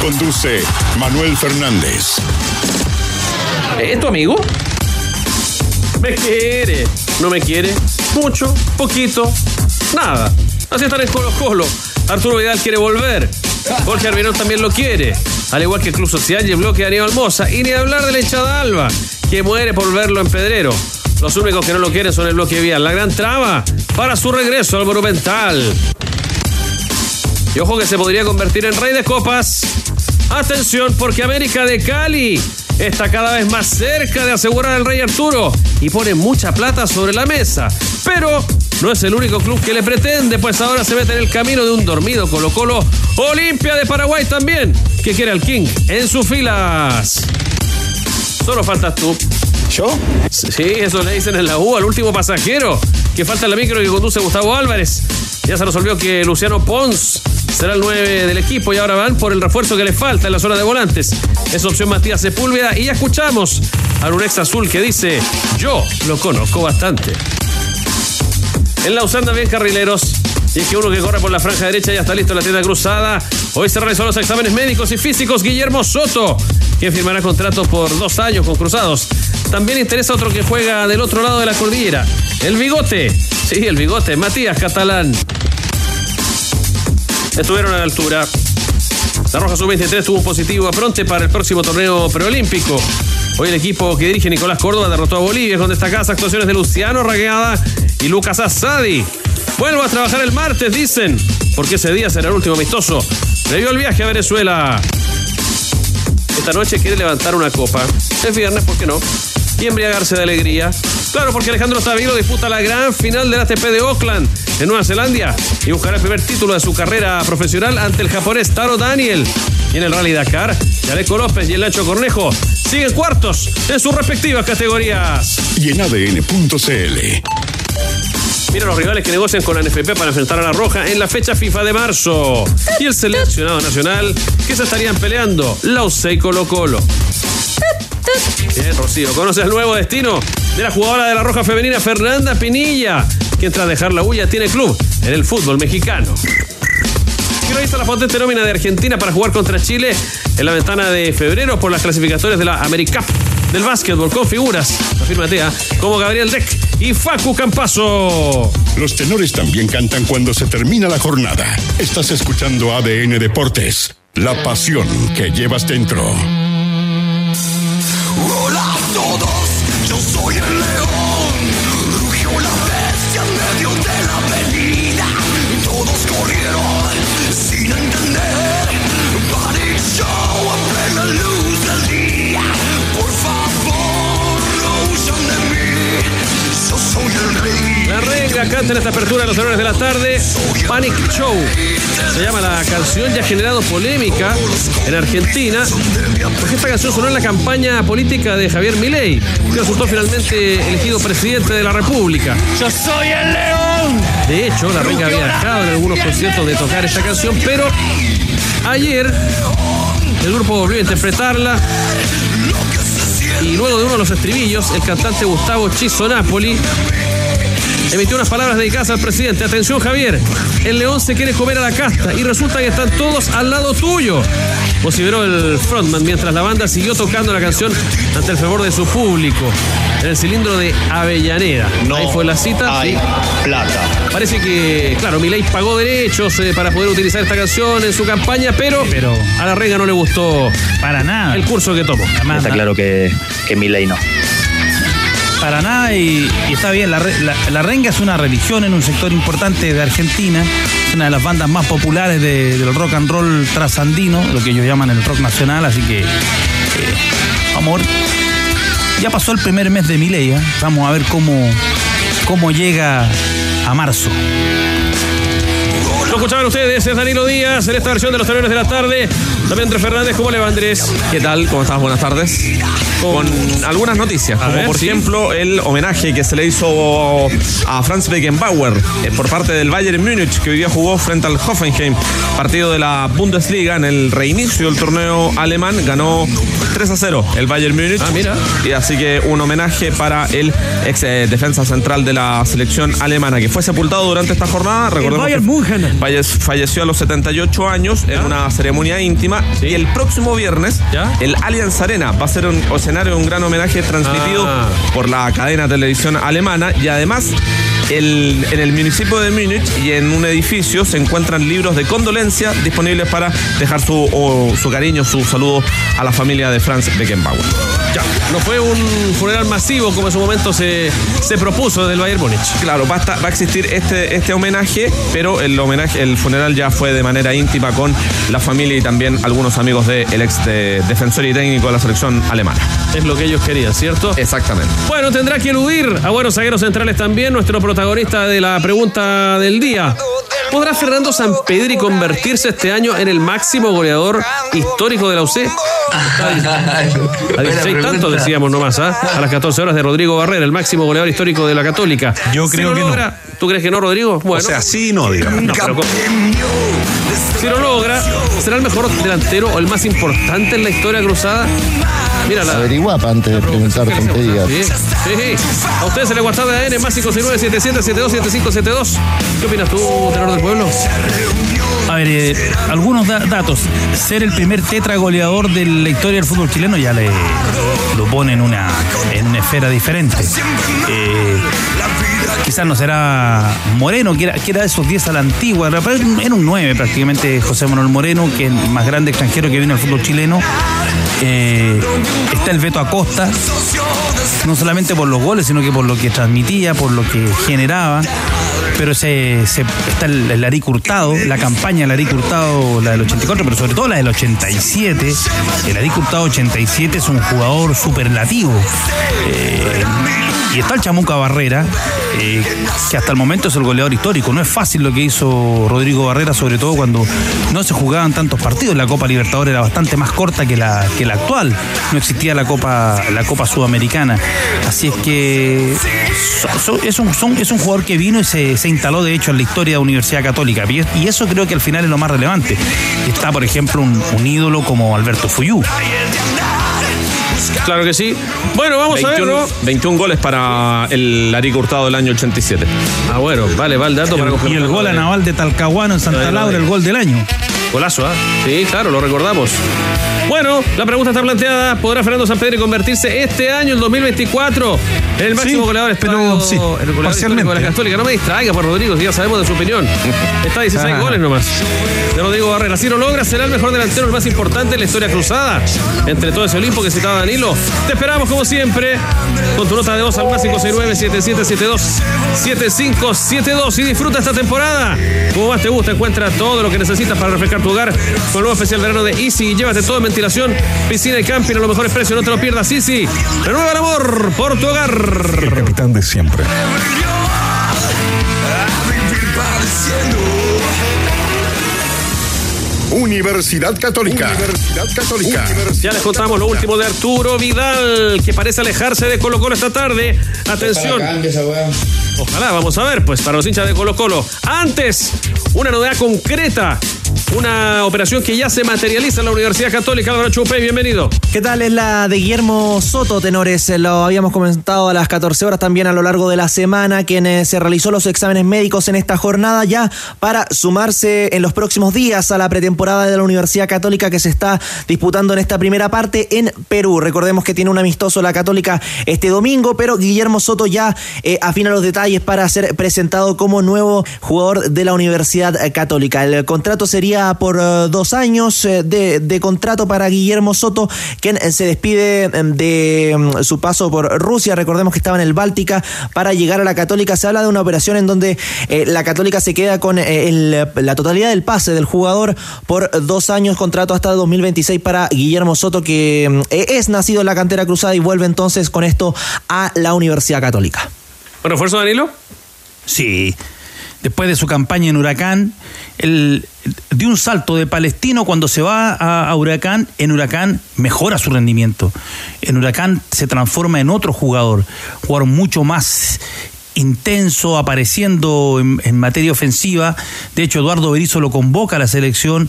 Conduce Manuel Fernández. ¿Es tu amigo? Me quiere. ¿No me quiere? Mucho, poquito, nada. Así están en Colo Colo. Arturo Vidal quiere volver. Jorge Armirón también lo quiere. Al igual que el Club Social y el bloque de Aníbal. Y ni hablar de la hinchada Alba, que muere por verlo en Pedrero. Los únicos que no lo quieren son el bloque Vial. La gran traba para su regreso al Monumental. Y ojo que se podría convertir en rey de copas. Atención, porque América de Cali está cada vez más cerca de asegurar al Rey Arturo y pone mucha plata sobre la mesa. Pero no es el único club que le pretende, pues ahora se mete en el camino de un dormido Colo Colo. Olimpia de Paraguay también, que quiere al King en sus filas. Solo faltas tú. ¿Yo? Sí, eso le dicen en la U al último pasajero. Que falta la micro que conduce Gustavo Álvarez. Ya se resolvió que Luciano Pons será el 9 del equipo y ahora van por el refuerzo que le falta en la zona de volantes. Es opción Matías Sepúlveda y escuchamos a un ex azul que dice, yo lo conozco bastante. En la usanda bien carrileros. Y es que uno que corre por la franja derecha ya está listo en la tienda cruzada. Hoy se realizó los exámenes médicos y físicos Guillermo Soto, quien firmará contrato por dos años con Cruzados. También interesa otro que juega del otro lado de la cordillera. El bigote. Sí, el bigote. Matías Catalán. Estuvieron a la altura. La Roja Sub-23 tuvo un positivo a pronte para el próximo torneo preolímpico. Hoy el equipo que dirige Nicolás Córdoba derrotó a Bolivia con destacadas actuaciones de Luciano Ragueada y Lucas Asadi. Vuelvo a trabajar el martes, dicen, porque ese día será el último amistoso. Previo el viaje a Venezuela. Esta noche quiere levantar una copa. Es viernes, ¿por qué no? Y embriagarse de alegría. Claro, porque Alejandro Tavilo disputa la gran final del ATP de Auckland en Nueva Zelanda y buscará el primer título de su carrera profesional ante el japonés Taro Daniel. Y en el Rally Dakar, Chaleco López y el Nacho Cornejo siguen cuartos en sus respectivas categorías. Y en ADN.cl. Mira los rivales que negocian con la NFP para enfrentar a la Roja en la fecha FIFA de marzo. Y el seleccionado nacional que se estarían peleando, Lauce y Colo Colo. Bien, Rocío, conoce el nuevo destino de la jugadora de la Roja Femenina, Fernanda Pinilla, quien tras dejar la huella tiene club en el fútbol mexicano. Revisa la potente nómina de Argentina para jugar contra Chile en la ventana de febrero por las clasificatorias de la AmeriCup del básquetbol con figuras, afirmate, como Gabriel Deck y Facu Campazo. Los tenores también cantan cuando se termina la jornada. Estás escuchando ADN Deportes. La pasión que llevas dentro. Hola a todos, yo soy el león. La canta en esta apertura de los errores de la tarde. Panic Show. Se llama la canción y ha generado polémica en Argentina. Porque esta canción sonó en la campaña política de Javier Milei, que resultó finalmente elegido presidente de la República. ¡Yo soy el león! De hecho, la renga había dejado en algunos conciertos de tocar esta canción, pero ayer el grupo volvió a interpretarla. Y luego de uno de los estribillos, el cantante Gustavo Chizo Napoli emitió unas palabras dedicadas al presidente. Atención, Javier. El león se quiere comer a la casta y resulta que están todos al lado tuyo. Vociferó el frontman mientras la banda siguió tocando la canción ante el favor de su público en el cilindro de Avellaneda. No Ahí fue la cita. hay sí. plata. Parece que, claro, Milei pagó derechos eh, para poder utilizar esta canción en su campaña, pero, Pero- a la renga no le gustó Para nada. el curso que tomó. Está claro que, que Milei no. Para nada y, está bien. La, re- la- la renga es una religión en un sector importante de Argentina. Es una de las bandas más populares de- del rock and roll trasandino, lo que ellos llaman el rock nacional. Así que, eh, amor, ya pasó el primer mes de Milei. ¿eh? Vamos a ver cómo, cómo llega a marzo. Lo escuchaban ustedes, es Danilo Díaz en esta versión de los terrenos de la tarde. También Andrés Fernández, ¿cómo le va Andrés? ¿Qué tal? ¿Cómo estás? Buenas tardes. Con algunas noticias, como ver, por sí. ejemplo el homenaje que se le hizo a Franz Beckenbauer eh, por parte del Bayern Múnich, que hoy día jugó frente al Hoffenheim, partido de la Bundesliga en el reinicio del torneo alemán, ganó 3 a 0 el Bayern Múnich. Ah, mira. Y así que un homenaje para el ex eh, defensa central de la selección alemana, que fue sepultado durante esta jornada. Recordemos Bayern que falleció a los 78 años en una ceremonia íntima. Y el próximo viernes, ¿Ya? el Allianz Arena va a ser un escenario un gran homenaje transmitido Ah. por la cadena de televisión alemana. Y además, el- en el municipio de Múnich y en un edificio se encuentran libros de condolencia disponibles para dejar su, o su cariño, su saludo a la familia de Franz Beckenbauer. Ya. No fue un funeral masivo como en su momento se, se propuso del Bayern Múnich. Claro, va a, estar- va a existir este, este homenaje, pero el homenaje, el funeral ya fue de manera íntima con la familia y también algunos amigos del ex de- defensor y técnico de la selección alemana. Es lo que ellos querían, ¿cierto? Exactamente. Bueno, tendrá que eludir a buenos zagueros centrales también, nuestro protagonista de la pregunta del día. ¿Podrá Fernando Sampedri convertirse este año en el máximo goleador histórico de la UC? A 16 tantos decíamos nomás, ¿ah? A las 14 horas de Rodrigo Barrera, el máximo goleador histórico de la Católica. Yo Si creo que no. ¿Tú crees que no, Rodrigo? Bueno, O sea, sí, no, digamos. no, pero. Si lo logra, ¿será el mejor delantero o el más importante en la historia cruzada? Mira la. Averigua antes de preguntar ¿Qué le tonterías. Sí, sí, sí. A ustedes se le WhatsApp de ADN más 569-7772-7572. ¿Qué opinas tú, tenor del pueblo? A ver, eh, algunos da- datos. Ser el primer tetra goleador de la historia del fútbol chileno ya le lo pone en una, en una esfera diferente. Eh, quizás no será Moreno, que era, de esos 10 a la antigua, era un 9 prácticamente José Manuel Moreno, que es el más grande extranjero que vino al fútbol chileno. Eh, está el Beto Acosta, no solamente por los goles, sino que por lo que transmitía, por lo que generaba. Pero se, se- está el, el Laric Hurtado, la campaña de Laric Hurtado, la del 84, pero sobre todo la del 87. El Laric Hurtado 87 es un jugador superlativo. Eh, y está el Chamuca Barrera, eh, que hasta el momento es el goleador histórico. No es fácil lo que hizo Rodrigo Barrera, sobre todo cuando no se jugaban tantos partidos. La Copa Libertadores era bastante más corta que la, que la actual. No existía la Copa, la Copa Sudamericana. Así es que so- es, un, es un jugador que vino y se, se instaló, de hecho, en la historia de la Universidad Católica. Y eso creo que al final es lo más relevante. Está, por ejemplo, un, un ídolo como Alberto Fuyú. Claro que sí. Bueno, vamos a 21, verlo. 21 goles para el Larico Hurtado del año 87. Ah, bueno, vale, va el dato para Y el gol a Naval de Talcahuano en Santa Laura, el gol del año. Golazo, ¿ah? Sí, claro, lo recordamos. Bueno, la pregunta está planteada. ¿Podrá Fernando Sampedri convertirse este año, el 2024, en el máximo Sí, goleador pero sí, el goleador parcialmente. de la Católica? No me distraiga, por Rodrigo, si ya sabemos de su opinión. Está a 16 goles nomás. De Rodrigo Barrera. Si lo logra, será el mejor delantero, el más importante en la historia cruzada. Entre todo ese Olimpo que citaba Danilo. Te esperamos, como siempre, con tu nota de voz al más 569-7772-7572. Y disfruta esta temporada. Como más te gusta, encuentra todo lo que necesitas para refrescar tu hogar con el nuevo especial verano de Easy. Llévate todo en ventilación, piscina y camping a los mejores precios. No te lo pierdas, Easy. Renueva el amor por tu hogar. El capitán de siempre. Universidad Católica. Universidad Católica. Ya les contamos lo último de Arturo Vidal, que parece alejarse de Colo Colo esta tarde. Atención. Ojalá, vamos a ver, pues, para los hinchas de Colo Colo. Antes, una novedad concreta. Una operación que ya se materializa en la Universidad Católica. Álvaro Chupey, bienvenido. ¿Qué tal? Es la de Guillermo Soto, tenores. Lo habíamos comentado a las 14 horas también a lo largo de la semana, quien eh, se realizó los exámenes médicos en esta jornada ya para sumarse en los próximos días a la pretemporada de la Universidad Católica que se está disputando en esta primera parte en Perú. Recordemos que tiene un amistoso la Católica este domingo, pero Guillermo Soto ya eh, afina los detalles para ser presentado como nuevo jugador de la Universidad Católica. El contrato sería por eh, dos años eh, de, contrato para Guillermo Soto, quien eh, se despide eh, de mm, su paso por Rusia. Recordemos que estaba en el Báltica para llegar a la Católica. Se habla de una operación en donde la Católica se queda con la totalidad del pase del jugador por dos años, contrato hasta 2026 para Guillermo Soto, que mm, eh, es nacido en la cantera cruzada y vuelve entonces con esto a la Universidad Católica. ¿Un refuerzo, Danilo? Sí. después de su campaña en Huracán, él dio un salto de Palestino cuando se va a, a Huracán, en Huracán mejora su rendimiento. En Huracán se transforma en otro jugador, jugador mucho más intenso, apareciendo en, materia ofensiva. De hecho, Eduardo Berizzo lo convoca a la selección.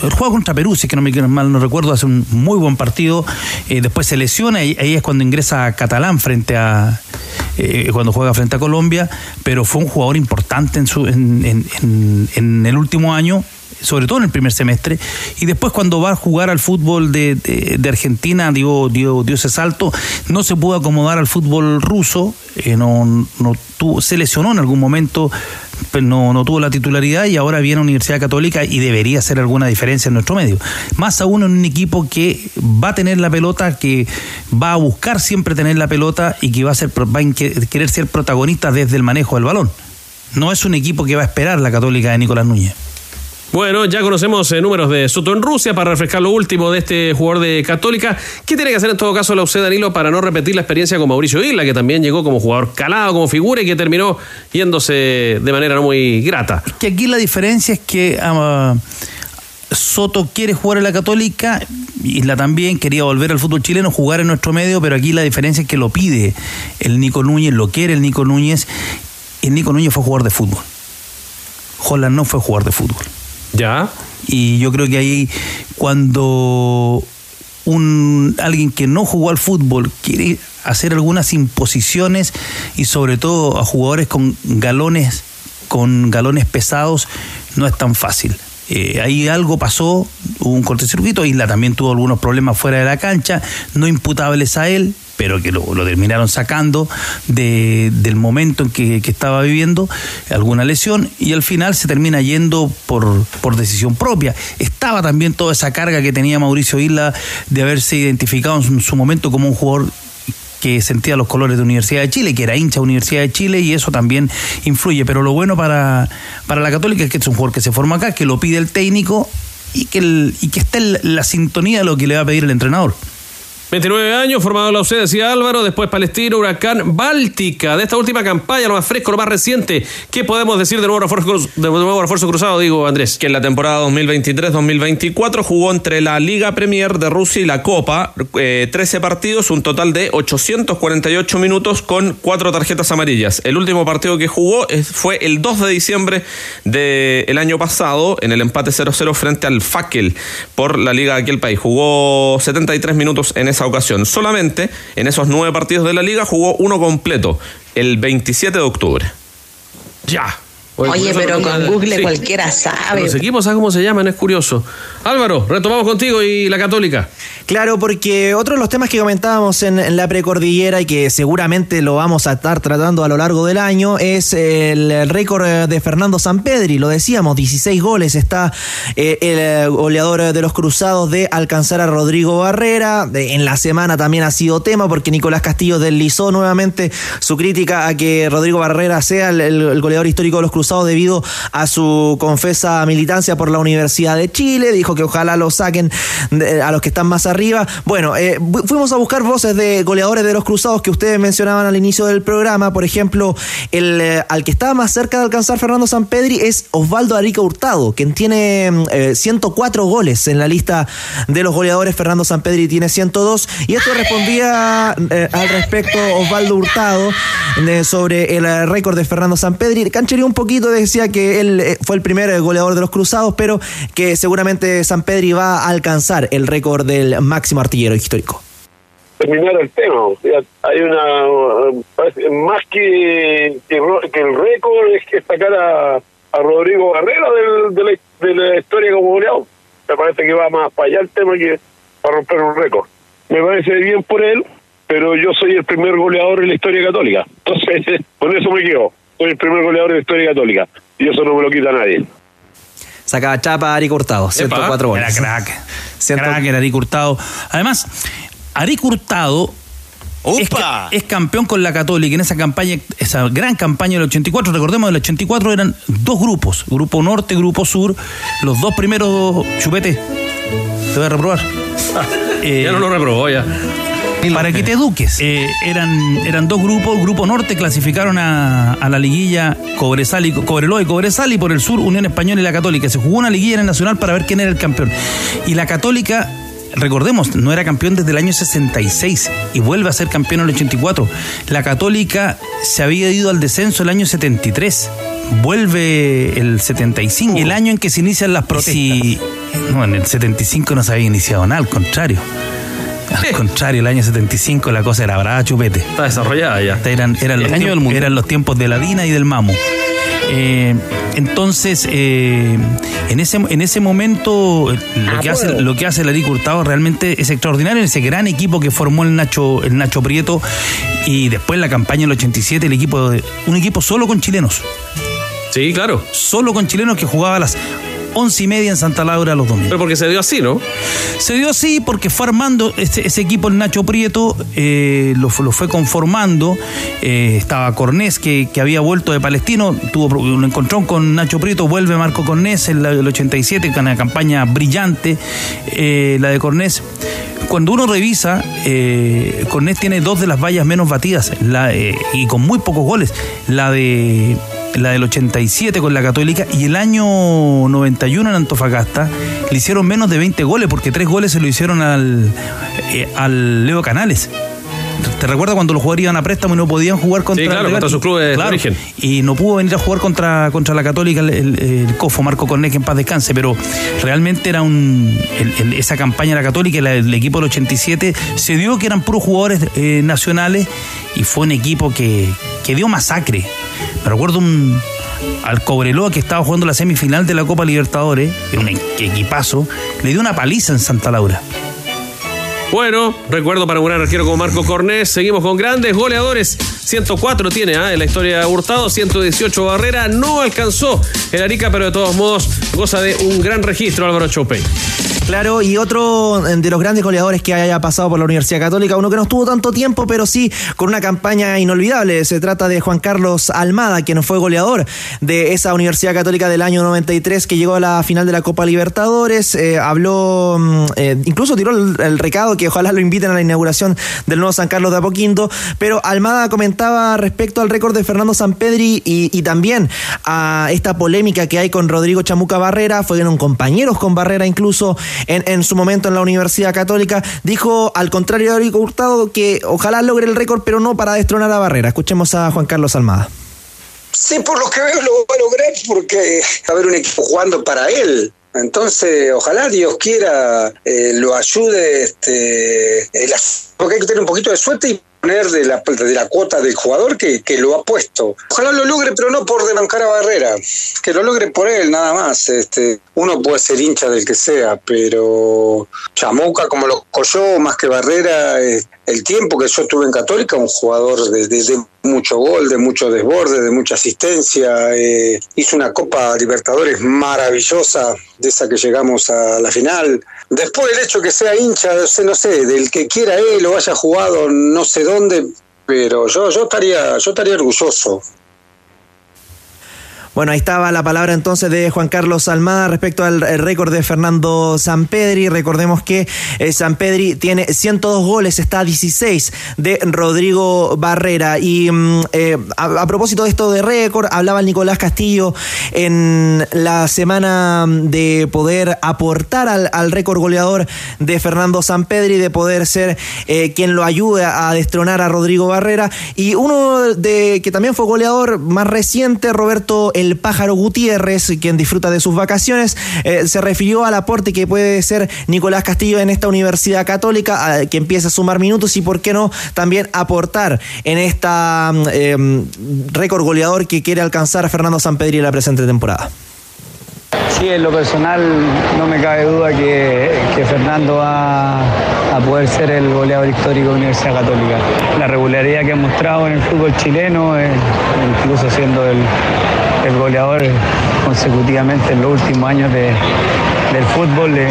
Juega contra Perú, si es que no me mal no recuerdo, hace un muy buen partido. Eh, después se lesiona y ahí es cuando ingresa a Catalán frente a. eh, cuando juega frente a Colombia, pero fue un jugador importante en, su, en- en el último año sobre todo en el primer semestre, y después cuando va a jugar al fútbol de, Argentina, dio, dio, dio ese salto, no se pudo acomodar al fútbol ruso, eh, no, no tuvo, se lesionó en algún momento, no, no tuvo la titularidad y ahora viene a Universidad Católica y debería hacer alguna diferencia en nuestro medio. Más aún en un equipo que va a tener la pelota, que va a buscar siempre tener la pelota y que va a, ser, va a querer ser protagonista desde el manejo del balón. No es un equipo que va a esperar la Católica de Nicolás Núñez. Bueno, ya conocemos eh, números de Soto en Rusia para refrescar lo último de este jugador de Católica. ¿Qué tiene que hacer en todo caso la UC Danilo para no repetir la experiencia con Mauricio Isla, que también llegó como jugador calado, como figura y que terminó yéndose de manera no muy grata? que aquí la diferencia es que ah, Soto quiere jugar en la Católica, Isla también quería volver al fútbol chileno, jugar en nuestro medio, pero aquí la diferencia es que lo pide el Nico Núñez, lo quiere el Nico Núñez. El Nico Núñez fue jugador de fútbol. Holland no fue jugador de fútbol. ¿Ya? Y yo creo que ahí cuando un alguien que no jugó al fútbol quiere hacer algunas imposiciones y sobre todo a jugadores con galones con galones pesados no es tan fácil. Eh, ahí algo pasó, hubo un cortocircuito, Isla también tuvo algunos problemas fuera de la cancha, no imputables a él, pero que lo, lo terminaron sacando de- del momento en que, que estaba viviendo, alguna lesión, y al final se termina yendo por, por decisión propia. Estaba también toda esa carga que tenía Mauricio Isla de haberse identificado en su, en su momento como un jugador que sentía los colores de Universidad de Chile, que era hincha de Universidad de Chile y eso también influye. Pero lo bueno para, para la Católica es que es un jugador que se forma acá, que lo pide el técnico y que, el- y que esté en la sintonía de lo que le va a pedir el entrenador. 29 años, formado en la UC, decía Álvaro, después Palestino, Huracán, Báltica. De esta última campaña, lo más fresco, lo más reciente. ¿Qué podemos decir de nuevo refuerzo, cruz- de nuevo refuerzo cruzado, digo, Andrés? que en la temporada 2023-2024 jugó entre la Liga Premier de Rusia y la Copa, eh, 13 partidos, un total de 848 minutos con cuatro tarjetas amarillas. El último partido que jugó fue el 2 de diciembre del año pasado en el empate 0-0 frente al Fakel por la Liga de aquel país. Jugó 73 minutos en esa ocasión. Solamente en esos nueve partidos de la Liga jugó uno completo, el 27 de octubre. Ya. Oye, pero con Google Sí. cualquiera sabe. Los equipos, ¿sabes cómo se llaman? Es curioso. Álvaro, retomamos contigo y la Católica. Claro, porque otro de los temas que comentábamos en, en la precordillera y que seguramente lo vamos a estar tratando a lo largo del año es el récord de Fernando Sampedri. Lo decíamos, 16 goles. Está eh, el eh, goleador de los Cruzados de alcanzar a Rodrigo Barrera. De- en la semana también ha sido tema porque Nicolás Castillo deslizó nuevamente su crítica a que Rodrigo Barrera sea el, el- el goleador histórico de los Cruzados debido a su confesa militancia por la Universidad de Chile. Dijo que ojalá lo saquen a los que están más arriba. Bueno, eh, fuimos a buscar voces de goleadores de los Cruzados que ustedes mencionaban al inicio del programa. Por ejemplo, el eh, al que estaba más cerca de alcanzar Fernando Sampedri es Osvaldo Arica Hurtado, quien tiene mm, eh, 104 goles en la lista de los goleadores. Fernando Sampedri tiene 102. Y esto respondía al respecto Osvaldo Hurtado sobre el récord de Fernando Sampedri. Canchería un poquito, decía que él eh, fue el primer goleador de los Cruzados, pero que seguramente Sampedri va a alcanzar el récord del máximo artillero histórico. terminar el tema. Hay una. más que, que, el récord es que sacar a, a Rodrigo Barrera del- de, la, de la historia como goleador. Me parece que va más para allá el tema que para romper un récord. Me parece bien por él, pero yo soy el primer goleador en la historia católica. Entonces, con eso me quedo. Soy el primer goleador en la historia católica. Y eso no me lo quita nadie. Sacaba chapa a Arica Hurtado, 104 Era goles. crack. Ciento- Crack era Ari Hurtado. Además, Ari Hurtado es, ca- es campeón con la Católica en esa campaña, esa gran campaña del 84. Recordemos, del 84 eran dos grupos, grupo norte, grupo sur. Los dos primeros, chupete, te voy a reprobar. Eh, Ya no lo reprobó, ya. Para que te eduques. Eh, eran, eran dos grupos. Grupo norte clasificaron a, a la liguilla Cobresal y, Cobreloa y Cobresal y por el sur Unión Española y la Católica. Se jugó una liguilla en el Nacional para ver quién era el campeón. Y la Católica recordemos, no era campeón desde el año 66 y vuelve a ser campeón en el 84. La Católica se había ido al descenso el año 73. Vuelve el 75, el año en que se inician las protestas. Y, no, en el 75 no se había iniciado nada, al contrario. Al contrario, el año 75 la cosa era brava chupete. Está desarrollada ya. Eran, eran, los, tiempos, del mundo. eran los tiempos de la Dina y del Mamo. Eh, entonces, eh, en, ese, en ese momento, lo, que hace, lo que hace Hurtado realmente es extraordinario. Ese gran equipo que formó el Nacho, el Nacho Prieto y después la campaña del 87, el equipo de, un equipo solo con chilenos. Sí, claro. Solo con chilenos que jugaba a las once y media en Santa Laura los domingos. Pero porque se dio así, ¿no? Se dio así porque fue armando ese, ese equipo, el Nacho Prieto, eh, lo, lo, fue conformando. Eh, estaba Cornés, que, que, había vuelto de Palestino, tuvo un encontrón con Nacho Prieto, vuelve Marco Cornés en el 87, con una campaña brillante, eh, la de Cornés. Cuando uno revisa, eh, Cornés tiene dos de las vallas menos batidas la, y con muy pocos goles. La de la del 87 con la Católica y el año 91 en Antofagasta le hicieron menos de 20 goles porque tres goles se lo hicieron al, eh, al Leo Canales. ¿Te recuerdas cuando los jugadores iban a préstamo y no podían jugar contra sí, claro, contra sus clubes claro, de origen? Y no pudo venir a jugar contra, contra la Católica el, el, el Cofo, Marco Cornet, que en paz descanse, pero realmente era un. El, esa campaña de la Católica, el equipo del 87, se dio que eran puros jugadores eh, nacionales y fue un equipo que, que dio masacre. Me recuerdo un, al Cobreloa que estaba jugando la semifinal de la Copa Libertadores, era un equipazo, le dio una paliza en Santa Laura. Bueno, recuerdo para un arquero como Marco Cornés. Seguimos con grandes goleadores. 104 tiene ¿eh? en la historia de Hurtado, 118 Barrera. No alcanzó el Arica, pero de todos modos goza de un gran registro Álvaro Chopey. Claro, y otro de los grandes goleadores que haya pasado por la Universidad Católica, uno que no estuvo tanto tiempo, pero sí con una campaña inolvidable. Se trata de Juan Carlos Almada, quien fue goleador de esa Universidad Católica del año 93, que llegó a la final de la Copa Libertadores. Eh, habló, eh, incluso tiró el, recado que ojalá lo inviten a la inauguración del nuevo San Carlos de Apoquinto. Pero Almada comentaba respecto al récord de Fernando Sampedri y, y también a esta polémica que hay con Rodrigo Chamuca Barrera. Fueron compañeros con Barrera incluso en, en, su momento en la Universidad Católica, dijo al contrario de Rico Hurtado que ojalá logre el récord, pero no para destronar a Barrera. Escuchemos a Juan Carlos Almada. Sí, por lo que veo lo va a lograr porque va a haber un equipo jugando para él. Entonces, ojalá Dios quiera eh, lo ayude, este, porque hay que tener un poquito de suerte y de la, de la cuota del jugador que, que, lo ha puesto. Ojalá lo logre, pero no por debancar a Barrera, que lo logre por él, nada más. Este, uno puede ser hincha del que sea, pero Chamuca, como lo yo, más que Barrera, el tiempo que yo estuve en Católica, un jugador de mucho gol, de mucho desborde, de mucha asistencia, eh, hizo una Copa Libertadores maravillosa, de esa que llegamos a la final. Después el hecho que sea hincha, no sé, del que quiera él o haya jugado no sé dónde, pero yo, yo estaría, yo estaría orgulloso. Bueno, ahí estaba la palabra entonces de Juan Carlos Almada respecto al récord de Fernando Sampedri. Recordemos que eh, Sampedri tiene 102 goles, está a 16 de Rodrigo Barrera. Y mm, eh, a, propósito de esto de récord, hablaba el Nicolás Castillo en la semana de poder aportar al, al récord goleador de Fernando Sampedri, de poder ser eh, quien lo ayude a destronar a Rodrigo Barrera. Y uno de que también fue goleador más reciente, Roberto El Pájaro Gutiérrez, quien disfruta de sus vacaciones, eh, se refirió al aporte que puede ser Nicolás Castillo en esta Universidad Católica, eh, que empieza a sumar minutos y, por qué no, también aportar en esta eh, récord goleador que quiere alcanzar Fernando Sampedri en la presente temporada. Sí, en lo personal no me cabe duda que, Fernando va a poder ser el goleador histórico de Universidad Católica. La regularidad que ha mostrado en el fútbol chileno, eh, incluso siendo el, el, goleador consecutivamente en los últimos años de, del fútbol, le,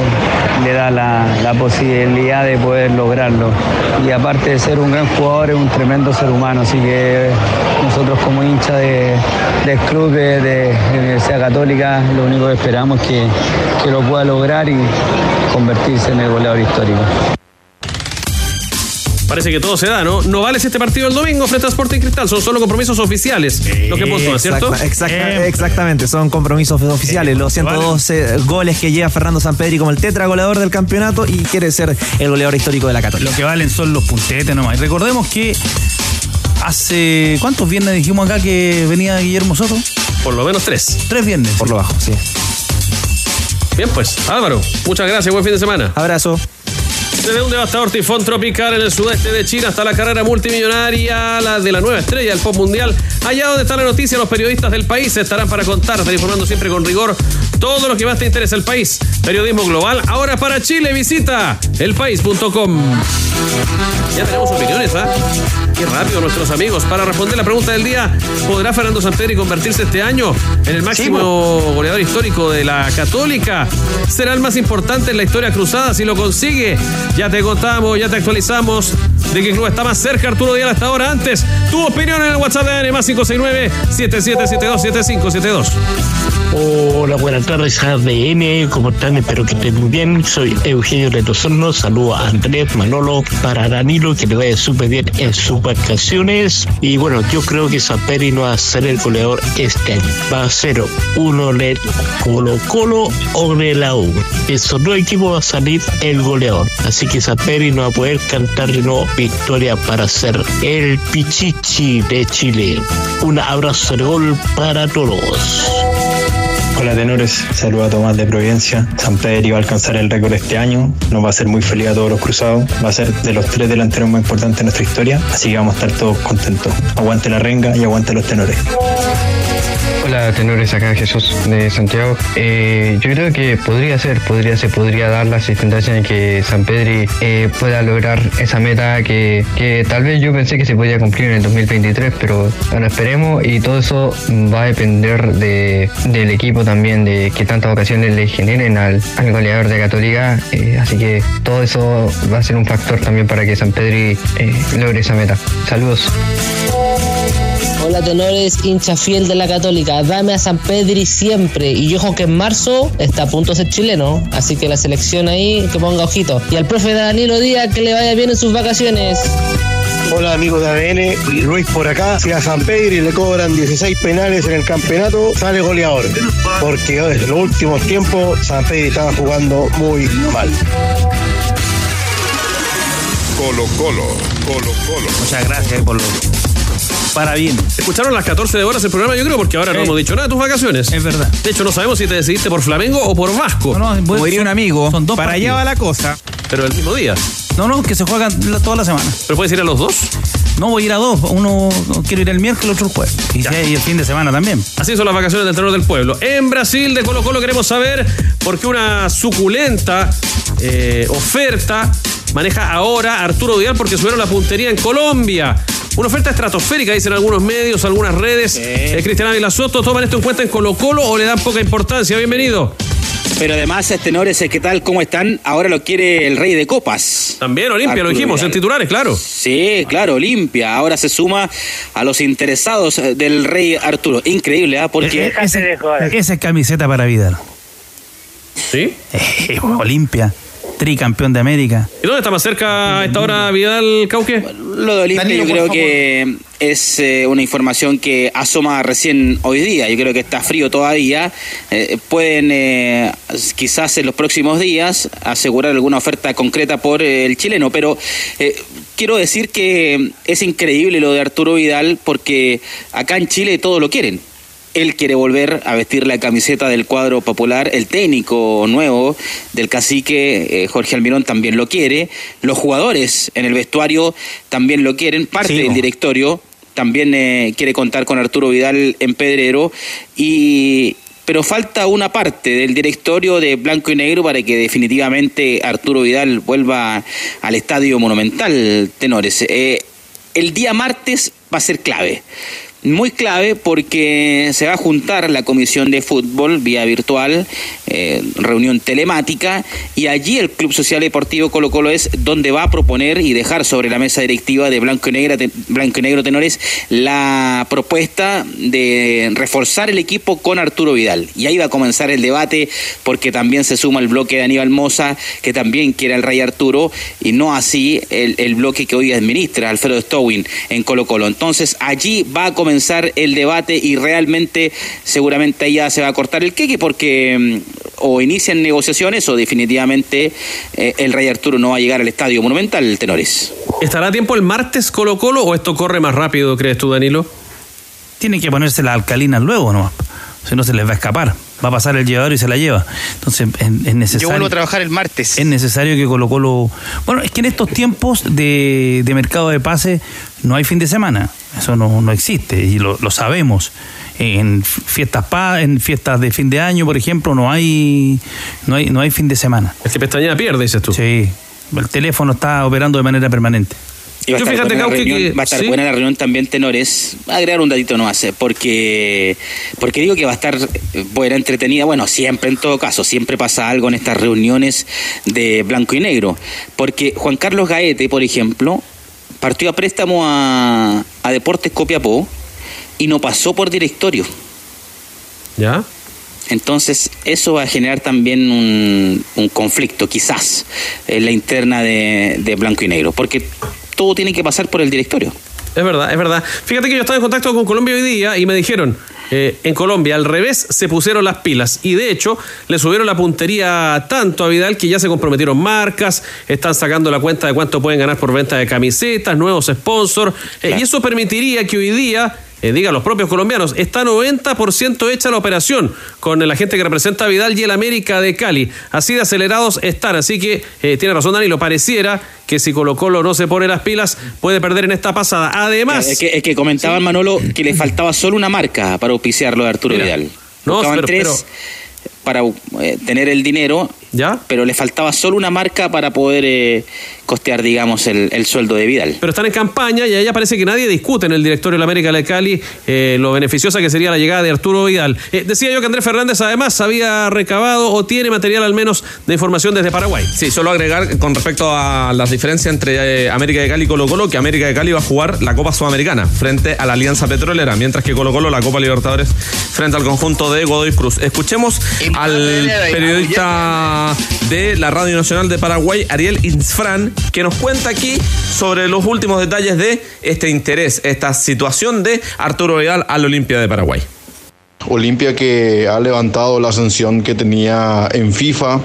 le da la, la, posibilidad de poder lograrlo. Y aparte de ser un gran jugador, es un tremendo ser humano, así que nosotros como hincha de, del club de, de, de Universidad Católica, lo único que esperamos es que, que lo pueda lograr y convertirse en el goleador histórico. Parece que todo se da, ¿no? No vale si este partido el domingo frente a Sporting Cristal. Son solo compromisos oficiales. lo que puntúa, ¿cierto? Exacta- exacta- exactamente, son compromisos oficiales. Los 112 goles que lleva Fernando Sampedri como el tetra goleador del campeonato y quiere ser el goleador histórico de la Católica. Lo que valen son los puntetes nomás. Y recordemos que hace. ¿Cuántos viernes dijimos acá que venía Guillermo Soto? Por lo menos tres. Tres viernes. Por lo bajo, sí. Bien, pues, Álvaro, muchas gracias. Buen fin de semana. Abrazo. Desde un devastador tifón tropical en el sudeste de China hasta la carrera multimillonaria, la de la nueva estrella del pop mundial. Allá donde está la noticia, los periodistas del país estarán para contarte, informando siempre con rigor todo lo que más te interesa el país. Periodismo global, ahora para Chile, visita elpaís.com. Ya tenemos opiniones, ¿ah? Qué rápido nuestros amigos. Para responder la pregunta del día, ¿podrá Fernando Sampedri convertirse este año en el máximo goleador histórico de la Católica? ¿Será el más importante en la historia cruzada si lo consigue? Ya te contamos, ya te actualizamos de qué club está más cerca Arturo Díaz hasta ahora. Antes, tu opinión en el WhatsApp de AN más 569-7772-7572. Hola, buenas tardes, ADN. ¿Cómo están? Espero que estén muy bien. Soy Eugenio Retosorno. Saludo a Andrés Manolo para Danilo, que le vaya súper bien en sus vacaciones. Y bueno, yo creo que Zaperi no va a ser el goleador este año. Va a ser uno de Colo Colo o de la U. Esos dos equipos va a salir el goleador. Así que Zaperi no va a poder cantar de nuevo victoria para ser el Pichichi de Chile. Un abrazo de gol para todos. Hola tenores, saludo a Tomás de Providencia. San Pedro va a alcanzar el récord este año, nos va a hacer muy feliz a todos los cruzados, va a ser de los tres delanteros más importantes de nuestra historia, así que vamos a estar todos contentos. Aguante la renga y aguante los tenores. Hola tenores, acá Jesús de Santiago. Eh, yo creo que podría ser, podría ser, podría dar la asistencia en que San Pedri eh, pueda lograr esa meta que, que tal vez yo pensé que se podía cumplir en el 2023, pero ahora esperemos y todo eso va a depender de, del equipo también, de que tantas ocasiones le generen al, al goleador de Católica, eh, así que todo eso va a ser un factor también para que San Pedri eh, logre esa meta. Saludos. Hola tenores, hincha fiel de la católica, dame a San Pedri siempre. Y ojo que en marzo está a punto de ser chileno, así que la selección ahí que ponga ojito. Y al profe Danilo Díaz que le vaya bien en sus vacaciones. Hola amigos de ADN, Luis por acá. Si a San Pedro le cobran 16 penales en el campeonato, sale goleador. Porque en los últimos tiempos San Pedro estaba jugando muy mal. Colo Colo, Colo Colo. Muchas gracias por lo. Para bien. Escucharon las 14 de horas el programa, yo creo, porque ahora no hemos dicho nada de tus vacaciones. Es verdad. De hecho, no sabemos si te decidiste por Flamengo o por Vasco. No, no, Como diría un amigo, son dos para allá partidos. va la cosa. Pero el mismo día. No, no, que se juegan toda la semana. ¿Pero puedes ir a los dos? No voy a ir a dos. Uno quiero ir el miércoles, otro el jueves. Y, el fin de semana también. Así son las vacaciones del terror del pueblo. En Brasil, de Colo Colo, queremos saber por qué una suculenta eh, oferta maneja ahora Arturo Vidal porque subieron la puntería en Colombia. Una oferta estratosférica, dicen algunos medios, algunas redes. Eh, Cristian Ávila Soto, ¿toman esto en cuenta en Colo Colo o le dan poca importancia? Bienvenido. Pero además, tenores, ¿qué tal? ¿Cómo están? Ahora lo quiere el rey de copas. También Olimpia, lo dijimos, en titulares, claro. Sí, claro, Olimpia. Ahora se suma a los interesados eh, del rey Arturo. Increíble, ¿ah? Porque... Esa es camiseta para Vidal. ¿Sí? Eh, Olimpia, tricampeón de América. ¿Y dónde está más cerca a esta hora Vidal Cauque? Lo de Olimpia Danilo, yo creo favor. que es eh, una información que asoma recién hoy día. Yo creo que está frío todavía. Eh, pueden eh, quizás en los próximos días asegurar alguna oferta concreta por eh, el chileno, pero eh, quiero decir que es increíble lo de Arturo Vidal porque acá en Chile todo lo quieren. Él quiere volver a vestir la camiseta del cuadro popular. El técnico nuevo del cacique, eh, Jorge Almirón, también lo quiere. Los jugadores en el vestuario también lo quieren. Parte Sí, del directorio también eh, quiere contar con Arturo Vidal en Pedrero. Y, pero falta una parte del directorio de Blanco y Negro para que definitivamente Arturo Vidal vuelva al Estadio Monumental, tenores. Eh, el día martes va a ser clave. Muy clave porque se va a juntar la comisión de fútbol vía virtual, eh, reunión telemática, y allí el Club Social Deportivo Colo Colo es donde va a proponer y dejar sobre la mesa directiva de Blanco y, Negra, Blanco y Negro Tenores la propuesta de reforzar el equipo con Arturo Vidal. Y ahí va a comenzar el debate porque también se suma el bloque de Aníbal Moza, que también quiere al Rey Arturo, y no así el, el bloque que hoy administra Alfredo Stowin en Colo Colo. Entonces allí va a comenzar el debate y realmente seguramente ahí ya se va a cortar el queque porque mm, o inician negociaciones o definitivamente eh, el Rey Arturo no va a llegar al estadio monumental, Tenores. ¿Estará a tiempo el martes Colo Colo o esto corre más rápido, crees tú, Danilo? Tiene que ponerse la alcalina luego, ¿no? Si no se les va a escapar. Va a pasar el llevador y se la lleva. Entonces es, es necesario. Yo vuelvo a trabajar el martes. Es necesario que Colo Colo. Bueno, es que en estos tiempos de, de mercado de pase no hay fin de semana. Eso no, no existe y lo, lo sabemos. En fiestas pa, en fiestas de fin de año, por ejemplo, no hay no hay no hay fin de semana. El que pestañea pierde, dices tú. Sí. El teléfono está operando de manera permanente. Y va a Yo estar, fíjate, buena, la Cauque, reunión, que- va a estar ¿sí? buena la reunión también, Tenores. Agregar un datito nomás, eh, porque, porque digo que va a estar eh, buena, entretenida. Bueno, siempre, en todo caso, siempre pasa algo en estas reuniones de blanco y negro. Porque Juan Carlos Gaete, por ejemplo, partió a préstamo a, a Deportes Copiapó y no pasó por directorio. ¿Ya? Entonces, eso va a generar también un, un conflicto, quizás, en la interna de, de blanco y negro, porque todo tiene que pasar por el directorio. Es verdad, es verdad. Fíjate que yo estaba en contacto con Colombia hoy día y me dijeron, eh, en Colombia al revés se pusieron las pilas. Y de hecho le subieron la puntería tanto a Vidal que ya se comprometieron marcas, están sacando la cuenta de cuánto pueden ganar por venta de camisetas, nuevos sponsors. Eh, y eso permitiría que hoy día... eh, digan los propios colombianos, está 90% hecha la operación con la gente que representa a Vidal y el América de Cali. Así de acelerados están. Así que eh, tiene razón Danilo, pareciera que si Colo Colo no se pone las pilas puede perder en esta pasada. Además, Es que, es que comentaba Manolo que le faltaba solo una marca para auspiciarlo de Arturo Mira, Vidal. no, pero- tres para eh, tener el dinero, ¿Ya? pero le faltaba solo una marca para poder eh, costear, digamos, el, el sueldo de Vidal. pero están en campaña y allá parece que nadie discute en el directorio de la América de Cali eh, lo beneficiosa que sería la llegada de Arturo Vidal. Eh, decía yo que Andrés Fernández además había recabado o tiene material al menos de información desde Paraguay. Sí, solo agregar con respecto a las diferencias entre eh, América de Cali y Colo Colo, que América de Cali va a jugar la Copa Sudamericana frente a la Alianza Petrolera, mientras que Colo Colo la Copa Libertadores frente al conjunto de Godoy Cruz. Escuchemos al periodista de la Radio Nacional de Paraguay, Ariel Insfran, que nos cuenta aquí sobre los últimos detalles de este interés, esta situación de Arturo Vidal al Olimpia de Paraguay. Olimpia que ha levantado la sanción que tenía en FIFA,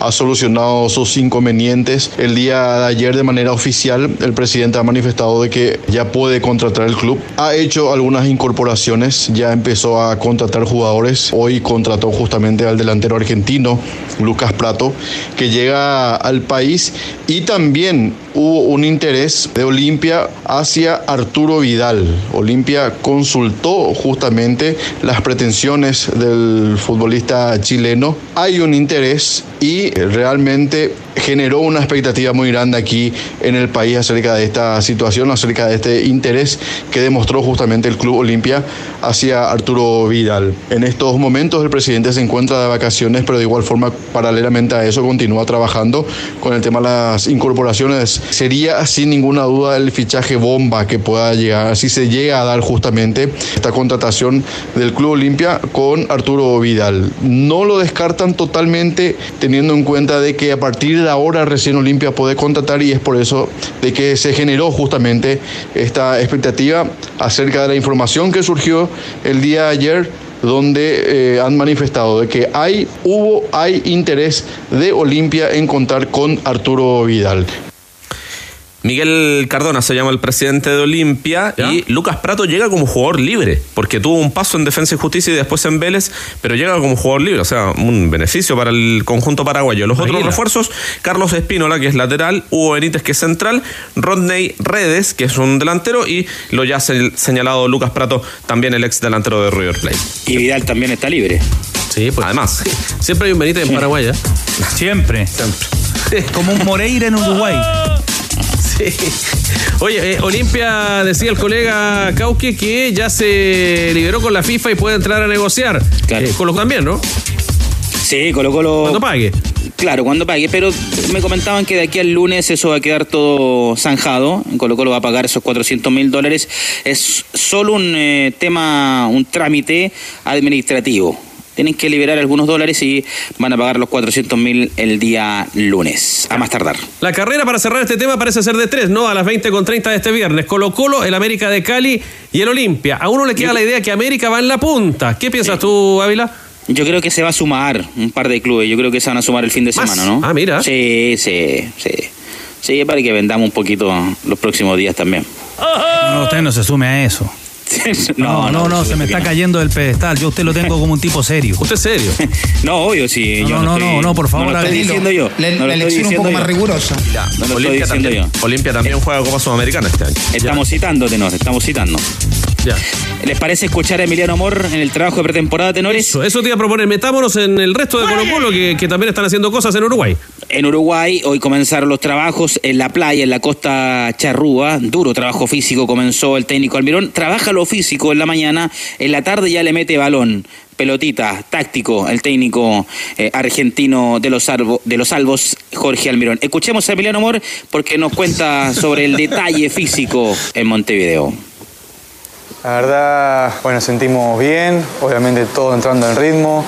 ha solucionado sus inconvenientes. El día de ayer de manera oficial el presidente ha manifestado de que ya puede contratar el club. Ha hecho algunas incorporaciones, ya empezó a contratar jugadores. Hoy contrató justamente al delantero argentino, Lucas Prato, que llega al país y también hubo un interés de Olimpia hacia Arturo Vidal. Olimpia consultó justamente las pretensiones del futbolista chileno. Hay un interés y realmente generó una expectativa muy grande aquí en el país acerca de esta situación, acerca de este interés que demostró justamente el Club Olimpia hacia Arturo Vidal. En estos momentos el presidente se encuentra de vacaciones, pero de igual forma, paralelamente a eso, continúa trabajando con el tema de las incorporaciones. Sería sin ninguna duda el fichaje bomba que pueda llegar, si se llega a dar justamente esta contratación del Club Olimpia con Arturo Vidal. No lo descartan totalmente teniendo en cuenta de que a partir de ahora recién Olimpia puede contratar y es por eso de que se generó justamente esta expectativa acerca de la información que surgió el día de ayer donde eh, han manifestado de que hay, hubo, hay interés de Olimpia en contar con Arturo Vidal. Miguel Cardona se llama el presidente de Olimpia y Lucas Prato llega como jugador libre, porque tuvo un paso en Defensa y Justicia y después en Vélez, pero llega como jugador libre, o sea, un beneficio para el conjunto paraguayo. Los otros refuerzos, Carlos Espínola, que es lateral, Hugo Benítez, que es central, Rodney Redes, que es un delantero, y lo ya se- señalado Lucas Prato, también el ex delantero de River Plate. Y Vidal también está libre. Sí, pues. Además. Siempre hay un Benítez en Paraguay, ¿eh? Siempre. Como un Moreira en Uruguay. Sí. Oye, eh, Olimpia decía el colega Cauque que ya se liberó con la FIFA y puede entrar a negociar. Eh, con los también, ¿no? Sí, Colo Colo. Cuando pague. Claro, cuando pague, pero me comentaban que de aquí al lunes eso va a quedar todo zanjado. Colo Colo va a pagar esos 400 mil dólares. Es solo un eh, tema, un trámite administrativo. Tienen que liberar algunos dólares y van a pagar los 400 mil el día lunes, a más tardar. La carrera para cerrar este tema parece ser de tres, ¿no? A las 20 con 30 de este viernes. Colo Colo, el América de Cali y el Olimpia. A uno le queda la idea que América va en la punta. ¿Qué piensas tú, Ávila? Yo creo que se va a sumar un par de clubes. Yo creo que se van a sumar el fin de ¿Más? semana, ¿no? Ah, mira. Sí, sí, sí. Sí, para que vendamos un poquito los próximos días también. No, usted no se sume a eso. No, no, no, se me está cayendo del pedestal. Yo usted lo tengo como un tipo serio. ¿Usted es serio? No, obvio, sí. No, yo no, estoy- no, no, por favor, No lo estoy diciendo yo. La- No la estoy elección un diciendo poco yo. más rigurosa. No lo estoy Olimpia diciendo también, yo. Olimpia también juega Copa Sudamericana este año. Estamos citando, Tenor, estamos citando. Ya. ¿Les parece escuchar a Emiliano Amor en el trabajo de pretemporada, Tenores? Eso, eso te iba a proponer. Metámonos en el resto de Colo Colo que, que también están haciendo cosas en Uruguay. En Uruguay hoy comenzaron los trabajos en la playa, en la costa charrúa. Duro trabajo físico comenzó el técnico Almirón. Trabaja lo físico en la mañana, en la tarde ya le mete balón. Pelotita, táctico, el técnico eh, argentino de los, salvo- de los salvos, Jorge Almirón. Escuchemos a Emiliano Amor porque nos cuenta sobre el detalle físico en Montevideo. La verdad, bueno, sentimos bien, obviamente todo entrando en ritmo.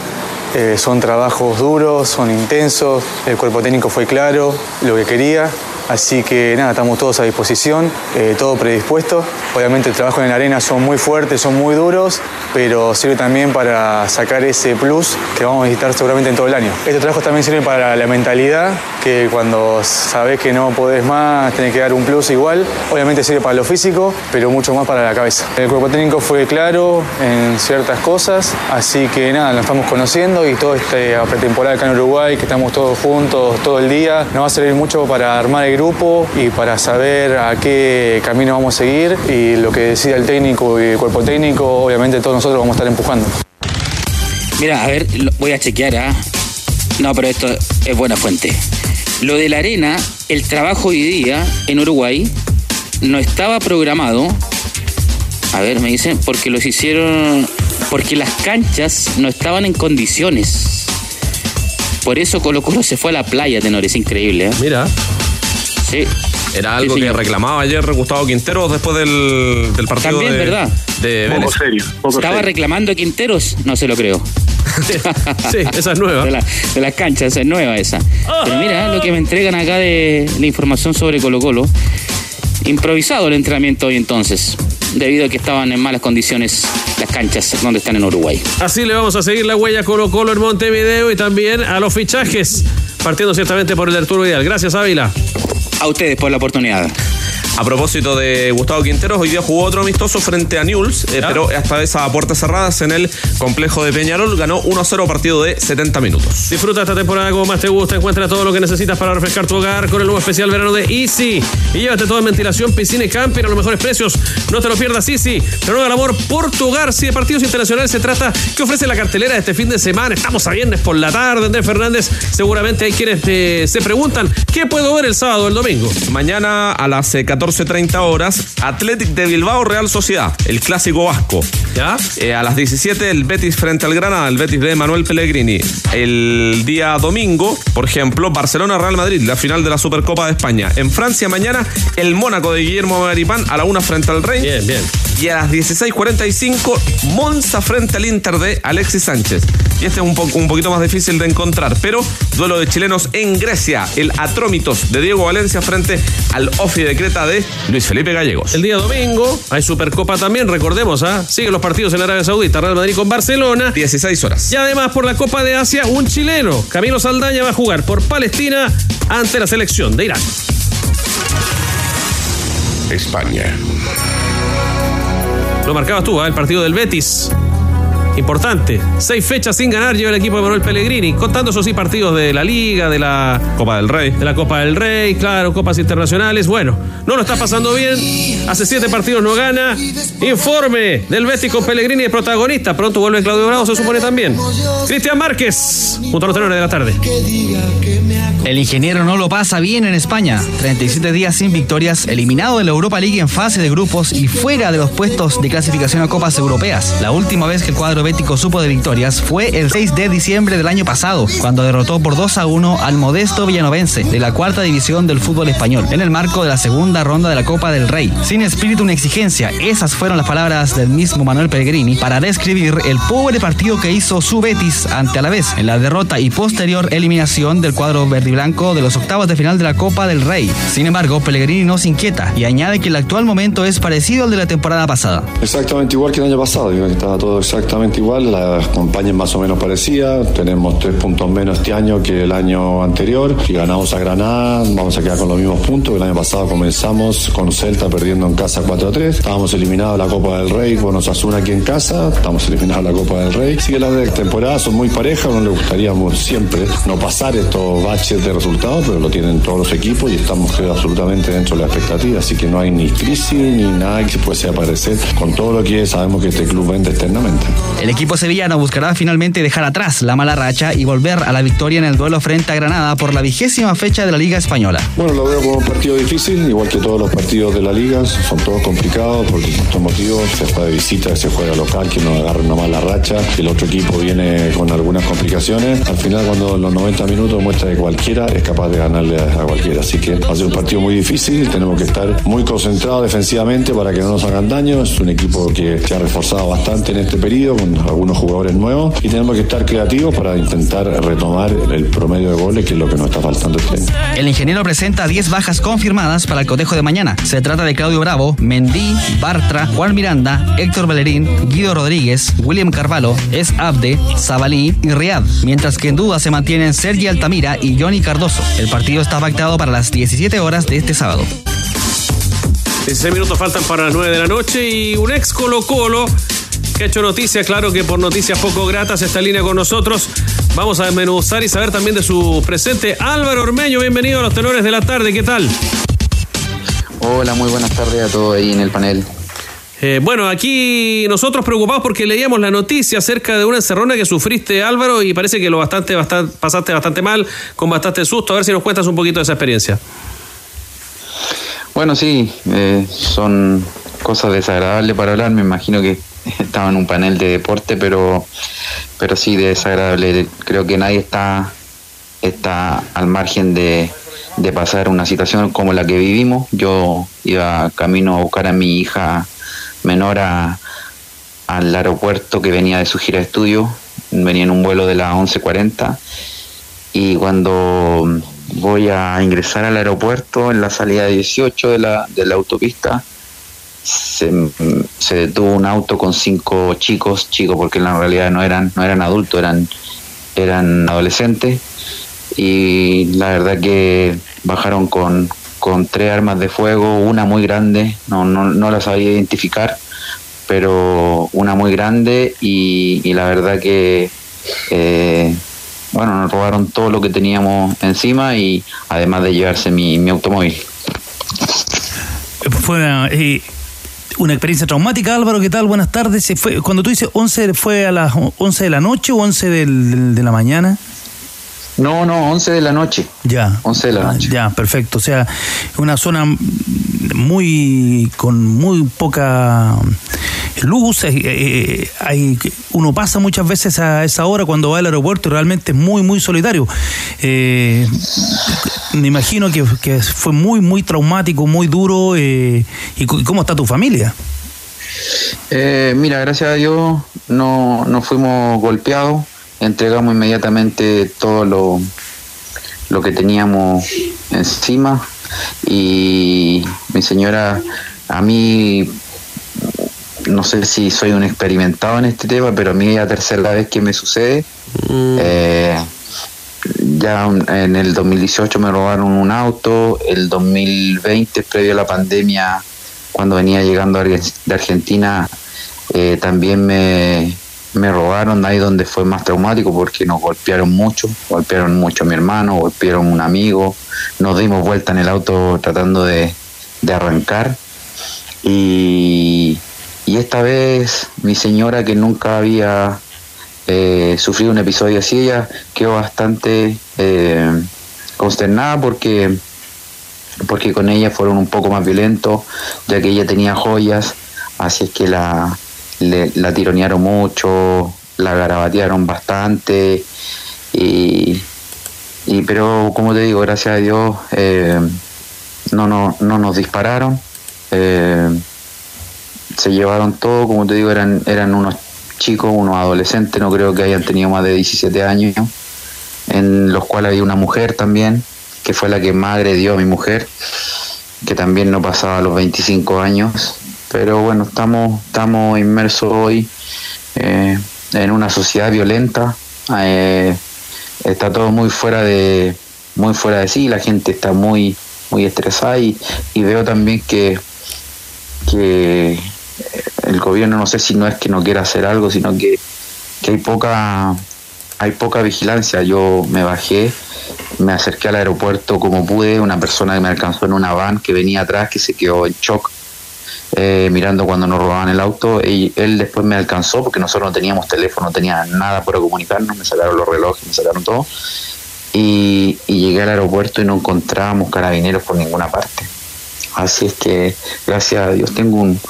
eh, son trabajos duros, son intensos. El cuerpo técnico fue claro, lo que quería. Así que nada, estamos todos a disposición, eh, todo predispuesto. Obviamente el trabajo en la arena son muy fuertes, son muy duros, pero sirve también para sacar ese plus que vamos a necesitar seguramente en todo el año. Este trabajo también sirve para la mentalidad, que cuando sabes que no podés más, tenés que dar un plus igual. Obviamente sirve para lo físico, pero mucho más para la cabeza. El cuerpo técnico fue claro en ciertas cosas, así que nada, nos estamos conociendo y toda esta pretemporada acá en Uruguay, que estamos todos juntos todo el día, nos va a servir mucho para armar el grupo y para saber a qué camino vamos a seguir y lo que decida el técnico y el cuerpo técnico, obviamente todos nosotros vamos a estar empujando. Mira, a ver, voy a chequear, ¿ah? No, pero esto es buena fuente. Lo de la arena, el trabajo hoy día en Uruguay no estaba programado. A ver, me dicen, porque los hicieron. Porque las canchas no estaban en condiciones. Por eso Colo Colo se fue a la playa, tenor, es increíble, ¿eh? Mira. Sí. Era algo Sí, que reclamaba ayer Gustavo Quintero después del, del partido También, de, ¿verdad? de Poco serio, poco ¿Estaba serio. reclamando Quinteros? No se lo creo. Sí, esa es nueva. De, la- de las canchas, esa es nueva esa. Pero mira lo que me entregan acá de la información sobre Colo Colo. Improvisado el entrenamiento hoy entonces, debido a que estaban en malas condiciones las canchas donde están en Uruguay. Así le vamos a seguir la huella a Colo Colo en Montevideo y también a los fichajes, partiendo ciertamente por el Arturo Vidal. Gracias, Ávila. A ustedes por la oportunidad. A propósito de Gustavo Quinteros, hoy día jugó otro amistoso frente a Newell's, eh, pero esta vez a puertas cerradas en el complejo de Peñarol. Ganó 1-0 partido de 70 minutos. Disfruta esta temporada como más te gusta. Encuentra todo lo que necesitas para refrescar tu hogar con el nuevo especial verano de Easy. Y llévate todo en ventilación, piscina y camping a los mejores precios. No te lo pierdas, Easy. Renueva el amor por tu hogar. Si de partidos internacionales se trata, ¿qué ofrece la cartelera de este fin de semana? Estamos a viernes por la tarde, Andrés Fernández. Seguramente hay quienes eh, se preguntan, ¿qué puedo ver el sábado o el domingo? Mañana a las eh, 14.30 horas, Athletic de Bilbao Real Sociedad, el clásico vasco. ¿Ya? Eh, a las 17 el Betis frente al Granada, el Betis de Manuel Pellegrini. El día domingo, por ejemplo, Barcelona Real Madrid, la final de la Supercopa de España. En Francia mañana el Mónaco de Guillermo Maripán a la una frente al Rey. Bien, bien. Y a las 16.45 Monza frente al Inter de Alexis Sánchez. Y este es un, po- un poquito más difícil de encontrar, pero duelo de chilenos en Grecia, el Atrómitos de Diego Valencia frente al Ofi de Creta de Luis Felipe Gallegos. El día domingo hay Supercopa también, recordemos, ¿ah? Siguen los partidos en Arabia Saudita, Real Madrid con Barcelona. 16 horas. Y además por la Copa de Asia, un chileno, Camilo Saldaña, va a jugar por Palestina ante la selección de Irán. España. Lo marcabas tú, ¿ah? el partido del Betis. Importante. Seis fechas sin ganar lleva el equipo de Manuel Pellegrini, contando esos sí partidos de la Liga, de la Copa del Rey. de la Copa del Rey, claro, copas internacionales. Bueno, no lo está pasando bien. Hace siete partidos no gana. Informe del Betis con Pellegrini de protagonista. Pronto vuelve Claudio Bravo, se supone también. Cristian Márquez, junto a los tenores de la tarde. El ingeniero no lo pasa bien en España. 37 días sin victorias, eliminado de la Europa League en fase de grupos y fuera de los puestos de clasificación a Copas Europeas. La última vez que el cuadro supo de victorias fue el 6 de diciembre del año pasado, cuando derrotó por 2 a 1 al modesto villanovense de la cuarta división del fútbol español, en el marco de la segunda ronda de la Copa del Rey. Sin espíritu ni exigencia, esas fueron las palabras del mismo Manuel Pellegrini para describir el pobre partido que hizo su Betis ante Alavés en la derrota y posterior eliminación del cuadro verde y blanco de los octavos de final de la Copa del Rey. Sin embargo, Pellegrini no se inquieta y añade que el actual momento es parecido al de la temporada pasada. Exactamente igual que el año pasado, que estaba todo exactamente igual, la campaña es más o menos parecida, tenemos tres puntos menos este año que el año anterior, si ganamos a Granada vamos a quedar con los mismos puntos, el año pasado comenzamos con Celta perdiendo en casa 4-3, estábamos eliminados de la Copa del Rey con Osasuna aquí en casa, estamos eliminados de la Copa del Rey, así que las de temporada son muy parejas, no le gustaría siempre no pasar estos baches de resultados, pero lo tienen todos los equipos y estamos creo, absolutamente dentro de la expectativa, así que no hay ni crisis ni nada que se pueda aparecer con todo lo que sabemos que este club vende externamente. El equipo sevillano buscará finalmente dejar atrás la mala racha y volver a la victoria en el duelo frente a Granada por la vigésima fecha de la Liga Española. Bueno, lo veo como un partido difícil, igual que todos los partidos de la liga, son todos complicados por distintos motivos, se juega de visita, se juega local, que nos agarre una mala racha, el otro equipo viene con algunas al final cuando los 90 minutos muestra que cualquiera es capaz de ganarle a cualquiera, así que va a ser un partido muy difícil, tenemos que estar muy concentrados defensivamente para que no nos hagan daño, es un equipo que se ha reforzado bastante en este periodo con algunos jugadores nuevos y tenemos que estar creativos para intentar retomar el promedio de goles que es lo que nos está faltando este año. El ingeniero presenta 10 bajas confirmadas para el cotejo de mañana. Se trata de Claudio Bravo, Mendy, Bartra, Juan Miranda, Héctor Bellerín, Guido Rodríguez, William Carvalho, Es Abde, Zabalí y Riad, mientras que en duda se mantienen Sergi Altamira y Johnny Cardoso. El partido está pactado para las 17 horas de este sábado. 16 minutos faltan para las 9 de la noche y un ex Colo Colo que ha hecho noticia, claro que por noticias poco gratas está en línea con nosotros. Vamos a desmenuzar y saber también de su presente. Álvaro Ormeño, bienvenido a los tenores de la tarde, ¿qué tal? Hola, muy buenas tardes a todos ahí en el panel. Eh, bueno, aquí nosotros preocupados porque leíamos la noticia acerca de una encerrona que sufriste, Álvaro, y parece que lo bastante, bastante, pasaste bastante mal, con bastante susto. A ver si nos cuentas un poquito de esa experiencia. Bueno, sí, eh, son cosas desagradables para hablar. Me imagino que estaba en un panel de deporte, pero, pero sí desagradable. Creo que nadie está, está al margen de, de pasar una situación como la que vivimos. Yo iba camino a buscar a mi hija menor a- al aeropuerto que venía de su gira de estudio. Venía en un vuelo de las 11.40 y cuando voy a ingresar al aeropuerto en la salida 18 de la, de la autopista se, se detuvo un auto con cinco chicos, chicos porque en la realidad no eran, no eran adultos, eran, eran adolescentes y la verdad que bajaron con, con tres armas de fuego, una muy grande, no, no, no la sabía identificar, pero una muy grande y, la verdad que eh, bueno, nos robaron todo lo que teníamos encima y además de llevarse mi, mi automóvil. Fue eh, una experiencia traumática, Álvaro. ¿Qué tal? Buenas tardes. Fue, cuando tú dices 11, ¿fue a las 11 de la noche o 11 del- del- de la mañana? No, no, 11 de la noche. Ya. 11 de la noche. Ya, perfecto. O sea, una zona muy con muy poca luz. eh, eh, hay, uno pasa muchas veces a esa hora cuando va al aeropuerto y realmente es muy, muy solitario. Eh, me imagino que, que fue muy, muy traumático, muy duro. eh, ¿Y cómo está tu familia? Eh, mira, gracias a Dios no, no fuimos golpeados, entregamos inmediatamente todo lo, lo que teníamos encima y mi señora, a mí, no sé si soy un experimentado en este tema, pero a mí es la tercera vez que me sucede. Eh, ya en el 2018 me robaron un auto, el 2020 previo a la pandemia, cuando venía llegando de Argentina, eh, también me, me robaron, ahí donde fue más traumático porque nos golpearon mucho, golpearon mucho a mi hermano, golpearon a un amigo, nos dimos vuelta en el auto tratando de, de arrancar. Y, y esta vez mi señora que nunca había eh, sufrido un episodio así, ella quedó bastante eh, consternada porque porque con ella fueron un poco más violentos, ya que ella tenía joyas, así es que la, le- la tironearon mucho, la garabatearon bastante, y, pero como te digo, gracias a Dios eh, no, no, no nos dispararon, eh, se llevaron todo, como te digo, eran, eran unos chicos, unos adolescentes, no creo que hayan tenido más de 17 años, en los cuales había una mujer también, que fue la que más agredió a mi mujer, que también no pasaba los 25 años. Pero bueno, estamos, estamos inmersos hoy eh, en una sociedad violenta. eh, está todo muy fuera de muy fuera de sí, la gente está muy muy estresada y, veo también que que el gobierno no sé si no es que no quiera hacer algo, sino que, que hay poca hay poca vigilancia. Yo me bajé, me acerqué al aeropuerto como pude, una persona que me alcanzó en una van que venía atrás, que se quedó en shock, eh, mirando cuando nos robaban el auto, y él después me alcanzó porque nosotros no teníamos teléfono, no tenía nada para comunicarnos, me sacaron los relojes, me sacaron todo, y, llegué al aeropuerto y no encontrábamos carabineros por ninguna parte. Así es que, gracias a Dios, tengo un,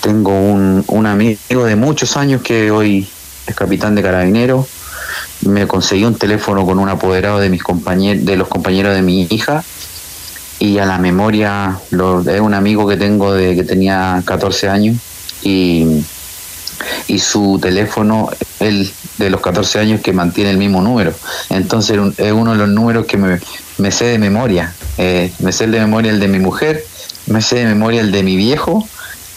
tengo un, un amigo de muchos años que hoy es capitán de carabineros. Me conseguí un teléfono con un apoderado de mis compañeros, de los compañeros de mi hija. Y a la memoria, lo, es un amigo que tengo de que tenía 14 años. Y, y su teléfono, él de los 14 años que mantiene el mismo número. Entonces es uno de los números que me, me sé de memoria. Eh, me sé de memoria el de mi mujer, me sé de memoria el de mi viejo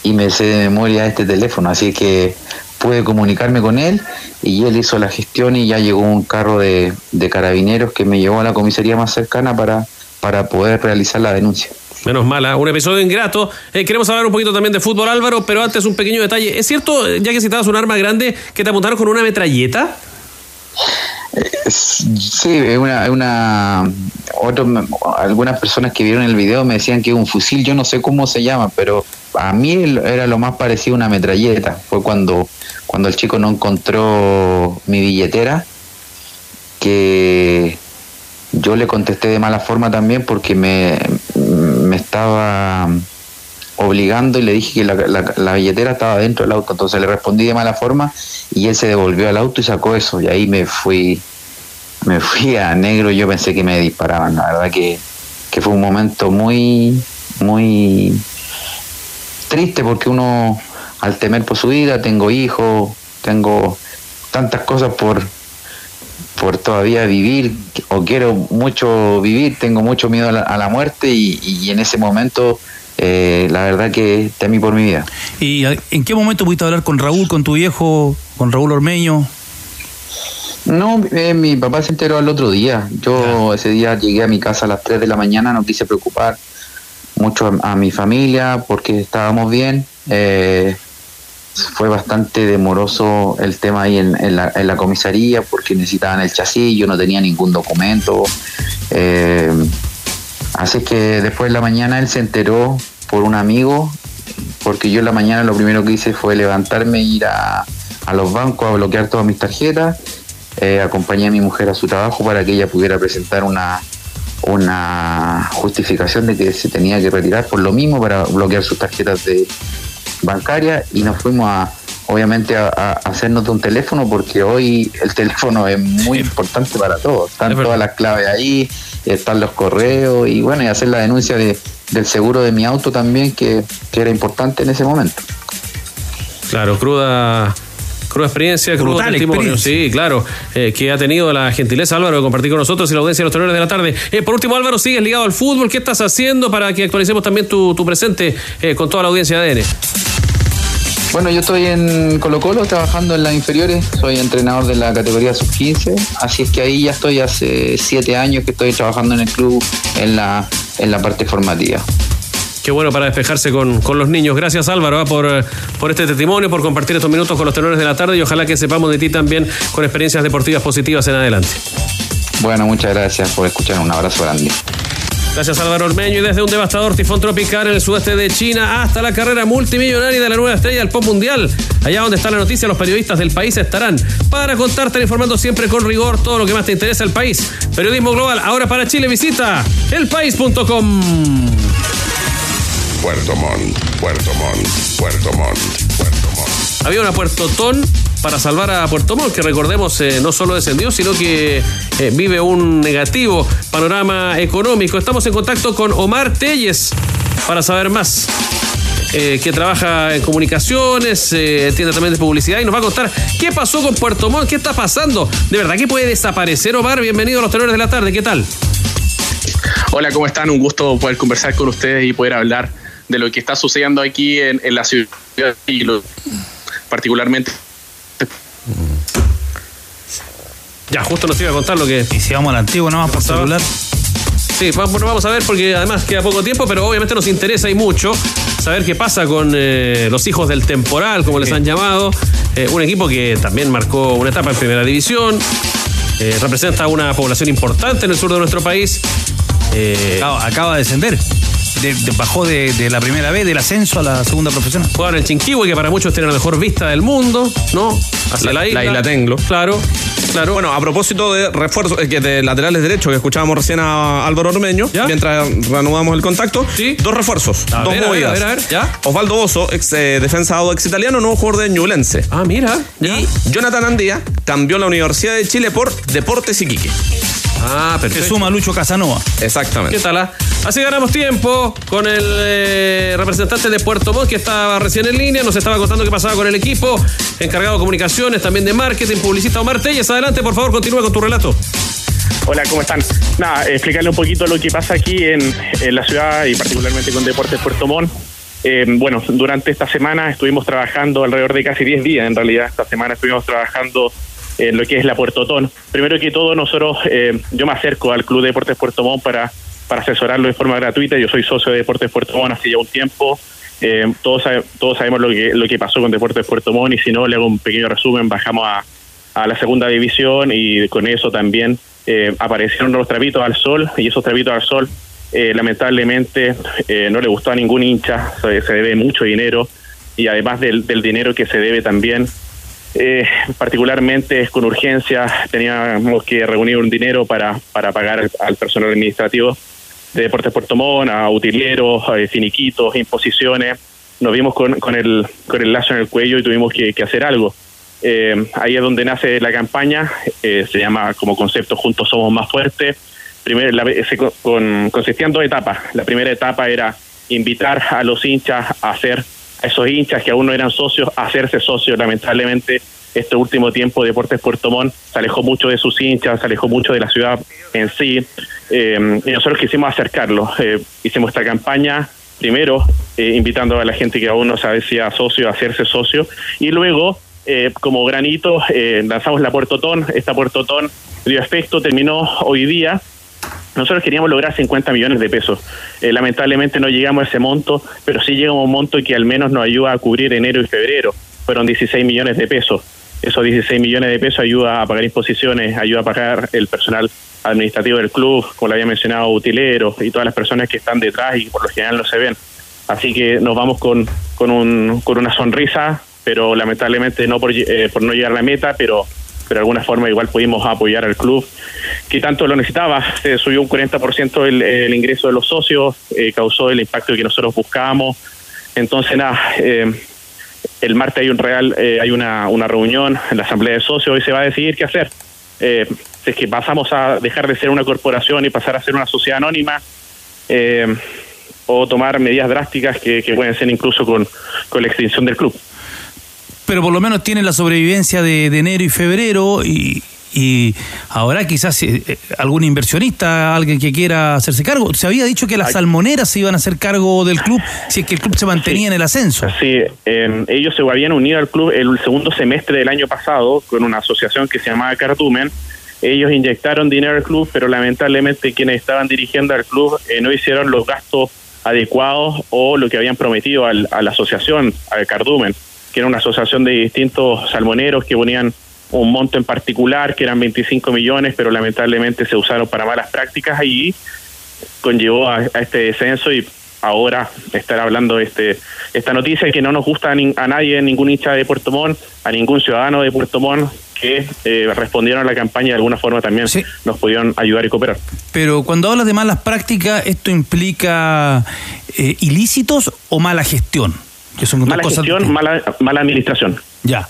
y me sé de memoria este teléfono. Así que pude comunicarme con él y él hizo la gestión y ya llegó un carro de, de carabineros que me llevó a la comisaría más cercana para, para poder realizar la denuncia. Menos mala, un episodio ingrato. Eh, queremos hablar un poquito también de fútbol, Álvaro, pero antes un pequeño detalle. ¿Es cierto, ya que citabas un arma grande, que te apuntaron con una metralleta? Sí, una, una otros me- algunas personas que vieron el video me decían que un fusil, yo no sé cómo se llama, pero a mí era lo más parecido a una metralleta. Fue cuando, cuando el chico no encontró mi billetera, que yo le contesté de mala forma también porque me, me estaba obligando y le dije que la, la- billetera estaba dentro del auto. Entonces le respondí de mala forma y él se devolvió al auto y sacó eso. Y ahí me fui, me fui a negro. Yo pensé que me disparaban. La verdad que, que fue un momento muy, muy triste porque uno, al temer por su vida, tengo hijos, tengo tantas cosas por, por todavía vivir o quiero mucho vivir, tengo mucho miedo a la, a la muerte y, y en ese momento eh, la verdad que temí por mi vida. ¿Y en qué momento pudiste hablar con Raúl, con tu viejo, con Raúl Ormeño? No, eh, mi papá se enteró al otro día. Yo ese día llegué a mi casa a las 3 de la mañana, no quise preocupar mucho a, a mi familia porque estábamos bien. Eh, fue bastante demoroso el tema ahí en, la, comisaría porque necesitaban el chasis, yo no tenía ningún documento. Eh, así que después de la mañana él se enteró por un amigo, porque yo en la mañana lo primero que hice fue levantarme e ir a, los bancos a bloquear todas mis tarjetas. Eh, acompañé a mi mujer a su trabajo para que ella pudiera presentar una justificación de que se tenía que retirar por lo mismo para bloquear sus tarjetas de bancaria y nos fuimos a obviamente a, a hacernos de un teléfono porque hoy el teléfono es muy importante para todos. Están todas las claves ahí están los correos y bueno y hacer la denuncia de, del seguro de mi auto también que, que era importante en ese momento. Claro, cruda. Cruda experiencia, crudo Brutal testimonio. experiencia. Sí, claro. eh, que ha tenido la gentileza, Álvaro, de compartir con nosotros y la audiencia de los tenores de la tarde. Eh, por último, Álvaro, sigues ligado al fútbol. ¿Qué estás haciendo para que actualicemos también tu, tu presente eh, con toda la audiencia de ADN? Bueno, yo estoy en Colo Colo trabajando en las inferiores, soy entrenador de la categoría sub-15, así es que ahí ya estoy hace siete años que estoy trabajando en el club en la, en la parte formativa. Qué bueno para despejarse con, con los niños. Gracias Álvaro ah, por, por este testimonio, por compartir estos minutos con los tenores de la tarde y ojalá que sepamos de ti también con experiencias deportivas positivas en adelante. Bueno, muchas gracias por escuchar. Un abrazo grande. Gracias Álvaro Ormeño y desde un devastador tifón tropical en el sudeste de China hasta la carrera multimillonaria de la nueva estrella del pop mundial. Allá donde está la noticia, los periodistas del país estarán para contarte informando siempre con rigor todo lo que más te interesa el país. Periodismo global, ahora para Chile visita elpaís.com. Puerto Montt, Puerto Montt, Puerto Montt, Puerto Montt. Había una Puerto Ton para salvar a Puerto Montt, que recordemos eh, no solo descendió, sino que eh, vive un negativo panorama económico. Estamos en contacto con Omar Telles para saber más. eh, que trabaja en comunicaciones, eh, entiende también de publicidad y nos va a contar qué pasó con Puerto Montt, qué está pasando. De verdad que puede desaparecer Omar. Bienvenido a los tenores de la tarde. ¿Qué tal? Hola, ¿cómo están? Un gusto poder conversar con ustedes y poder hablar de lo que está sucediendo aquí en, en la ciudad y lo- particularmente Ya, justo nos iba a contar lo que. Y si vamos a la antigua, nomás por celular. Sí, vamos a ver porque además queda poco tiempo, pero obviamente nos interesa y mucho saber qué pasa con eh, los hijos del temporal, como les han llamado. Eh, un equipo que también marcó una etapa en primera división. eh, representa una población importante en el sur de nuestro país. Eh, Acaba, acaba de descender. De- de- bajó de, de la primera vez, del ascenso a la segunda profesional. Juegan en el Chinquihue, que para muchos tiene la mejor vista del mundo, ¿no? Hacia la, isla. La isla Tenglo. Claro, claro. Bueno, a propósito de refuerzos, eh, que de laterales derechos que escuchábamos recién a Álvaro Ormeño, mientras reanudamos el contacto, dos refuerzos, A dos ver, movidas. a ver, a ver, ¿ya? Osvaldo Bozo, ex eh, defensado ex italiano, nuevo jugador de Ñublense. Ah, mira. Y Jonathan Andía cambió la Universidad de Chile por Deportes Iquique. Ah, perfecto. Se suma Lucho Casanova. Exactamente. ¿Qué tal? ah? Así ganamos tiempo con el eh, representante de Puerto Montt que estaba recién en línea, nos estaba contando qué pasaba con el equipo, encargado de comunicaciones, también de marketing, publicista Omar Telles. Adelante, por favor, continúa con tu relato. Hola, ¿cómo están? Nada, explicarle un poquito lo que pasa aquí en, en la ciudad y particularmente con Deportes Puerto Montt. Eh, bueno, durante esta semana estuvimos trabajando alrededor de casi 10 días, en realidad. Esta semana estuvimos trabajando en lo que es la Puerto Ton. Primero que todo, nosotros, eh, yo me acerco al Club Deportes Puerto Montt para, para asesorarlo de forma gratuita. Yo soy socio de Deportes Puerto Montt hace ya un tiempo. Eh, todos, todos sabemos lo que, lo que pasó con Deportes Puerto Montt y si no, le hago un pequeño resumen. Bajamos a, a la segunda división y con eso también eh, aparecieron los trapitos al sol y esos trapitos al sol eh, lamentablemente eh, no le gustó a ningún hincha, se debe mucho dinero y además del, del dinero que se debe también, eh, particularmente con urgencia, teníamos que reunir un dinero para, para pagar al, al personal administrativo de Deportes Puerto Montt, a utileros, a finiquitos, imposiciones. Nos vimos con, con, el, con el lazo en el cuello y tuvimos que, hacer algo. Eh, ahí es donde nace la campaña, eh, se llama como concepto Juntos Somos Más Fuertes. Primero, la- se co- con, consistía en dos etapas. La primera etapa era invitar a los hinchas a hacer, a esos hinchas que aún no eran socios, a hacerse socios. Lamentablemente, este último tiempo Deportes Puerto Montt se alejó mucho de sus hinchas, se alejó mucho de la ciudad en sí. Eh, y nosotros quisimos acercarlos. Eh, hicimos esta campaña primero eh, invitando a la gente que aún no se hacía socio a hacerse socio y luego eh, como granito eh, lanzamos la Puertotón, esta Puertotón dio efecto, terminó hoy día. Nosotros queríamos lograr 50 millones de pesos. Eh, lamentablemente no llegamos a ese monto, pero sí llegamos a un monto que al menos nos ayuda a cubrir enero y febrero. Fueron 16 millones de pesos. Esos 16 millones de pesos ayuda a pagar imposiciones, ayuda a pagar el personal administrativo del club, como le había mencionado, utileros y todas las personas que están detrás y por lo general no se ven. Así que nos vamos con, con, un, con una sonrisa, pero lamentablemente no por, eh, por no llegar a la meta, pero, pero de alguna forma igual pudimos apoyar al club, que tanto lo necesitaba. Se subió un 40% el, el ingreso de los socios, eh, causó el impacto que nosotros buscábamos. Entonces, nada, eh, el martes hay un real, eh, hay una, una reunión en la asamblea de socios y se va a decidir qué hacer. Si es que pasamos a dejar de ser una corporación y pasar a ser una sociedad anónima, o tomar medidas drásticas que, que pueden ser incluso con, con la extinción del club. Pero por lo menos tiene la sobrevivencia de, de enero y febrero y, y ahora quizás eh, eh, algún inversionista, alguien que quiera hacerse cargo. Se había dicho que las salmoneras se iban a hacer cargo del club si es que el club se mantenía en el ascenso. Sí, eh, ellos se habían unido al club el segundo semestre del año pasado con una asociación que se llamaba Cartumen. Ellos inyectaron dinero al club, pero lamentablemente quienes estaban dirigiendo al club eh, no hicieron los gastos adecuados o lo que habían prometido al- a la asociación, al Cardumen, que era una asociación de distintos salmoneros que ponían un monto en particular, que eran 25 millones, pero lamentablemente se usaron para malas prácticas y conllevó a, a este descenso y ahora estar hablando de este esta noticia que no nos gusta a, nin- a nadie, ningún hincha de Puerto Montt, a ningún ciudadano de Puerto Montt que eh, respondieron a la campaña y de alguna forma también nos pudieron ayudar y cooperar. Pero cuando hablas de malas prácticas, ¿esto implica eh, ilícitos o mala gestión? Que son Mala cosas gestión, mala, mala administración. Ya.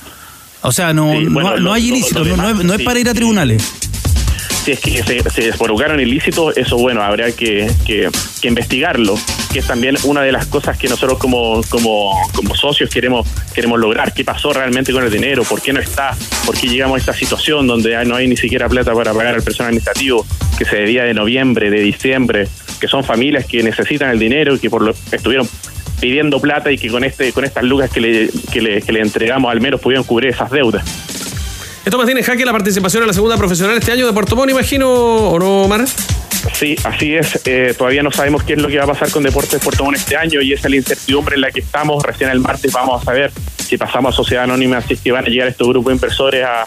O sea, no, Sí, no- bueno, no, lo- hay ilícitos, no, no es, demás, no es sí, para ir a tribunales. si es que se, se desprovocaron ilícitos, eso bueno, habrá que, que- que investigarlo, que es también una de las cosas que nosotros como, como, como socios queremos, queremos lograr, qué pasó realmente con el dinero, por qué no está, por qué llegamos a esta situación donde no hay ni siquiera plata para pagar al personal administrativo que se debía de noviembre, de diciembre, que son familias que necesitan el dinero y que por lo estuvieron pidiendo plata y que con este con estas lucas que le, que le, que le entregamos al menos pudieron cubrir esas deudas. Esto mantiene en jaque la participación en la segunda profesional este año de Puerto Montt, imagino, ¿o no, Mar? Sí, así es. Eh, todavía no sabemos qué es lo que va a pasar con Deportes Puerto Montt este año y esa es la incertidumbre en la que estamos. Recién el martes vamos a saber si pasamos a Sociedad Anónima, si es que van a llegar estos grupos de inversores a,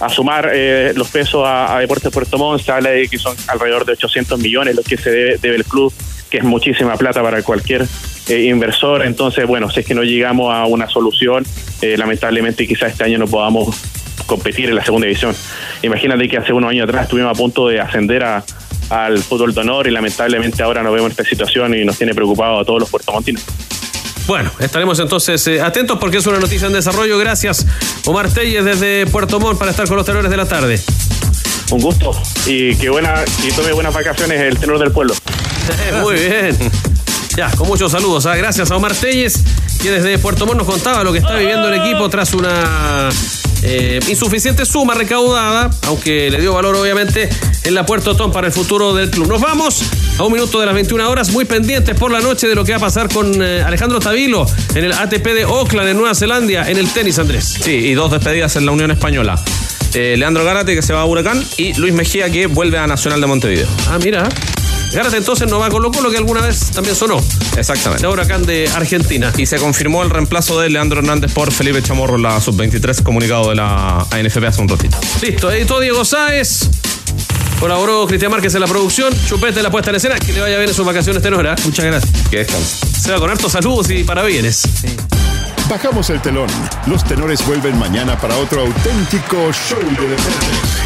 a sumar eh, los pesos a, a Deportes Puerto Montt. Se habla de que son alrededor de 800 millones los que se debe, debe el club, que es muchísima plata para cualquier eh, inversor. Entonces, bueno, si es que no llegamos a una solución, eh, lamentablemente quizás este año no podamos competir en la segunda división. Imagínate que hace unos años atrás estuvimos a punto de ascender a, al fútbol de honor y lamentablemente ahora nos vemos en esta situación y nos tiene preocupados a todos los puertomontinos. Bueno, estaremos entonces eh, atentos porque es una noticia en desarrollo. Gracias, Omar Telles, desde Puerto Montt, para estar con los tenores de la tarde. Un gusto y que buena y tome buenas vacaciones el tenor del pueblo. Muy bien. Ya, con muchos saludos. ¿ah? Gracias a Omar Telles, que desde Puerto Montt nos contaba lo que está viviendo el equipo tras una eh, insuficiente suma recaudada, aunque le dio valor obviamente en la Puerto Tom para el futuro del club. Nos vamos a un minuto de las 21 horas, muy pendientes por la noche de lo que va a pasar con eh, Alejandro Tavilo en el ATP de Auckland, en Nueva Zelanda, en el tenis, Andrés. Sí, y dos despedidas en la Unión Española. Eh, Leandro Gárate, que se va a Huracán, y Luis Mejía, que vuelve a Nacional de Montevideo. Ah, mira. Gárate entonces no va a Colo Colo, que alguna vez también sonó. Exactamente. De Huracán de Argentina. Y se confirmó el reemplazo de Leandro Hernández por Felipe Chamorro en la sub-23, comunicado de la ANFP hace un ratito. Listo, editó Diego Sáez. Colaboró Cristian Márquez en la producción. Chupete en la puesta en escena. Que le vaya bien en sus vacaciones, tenora. Muchas gracias. Que descanse. Se va con hartos saludos y parabienes. Bajamos el telón. Los tenores vuelven mañana para otro auténtico show de deportes.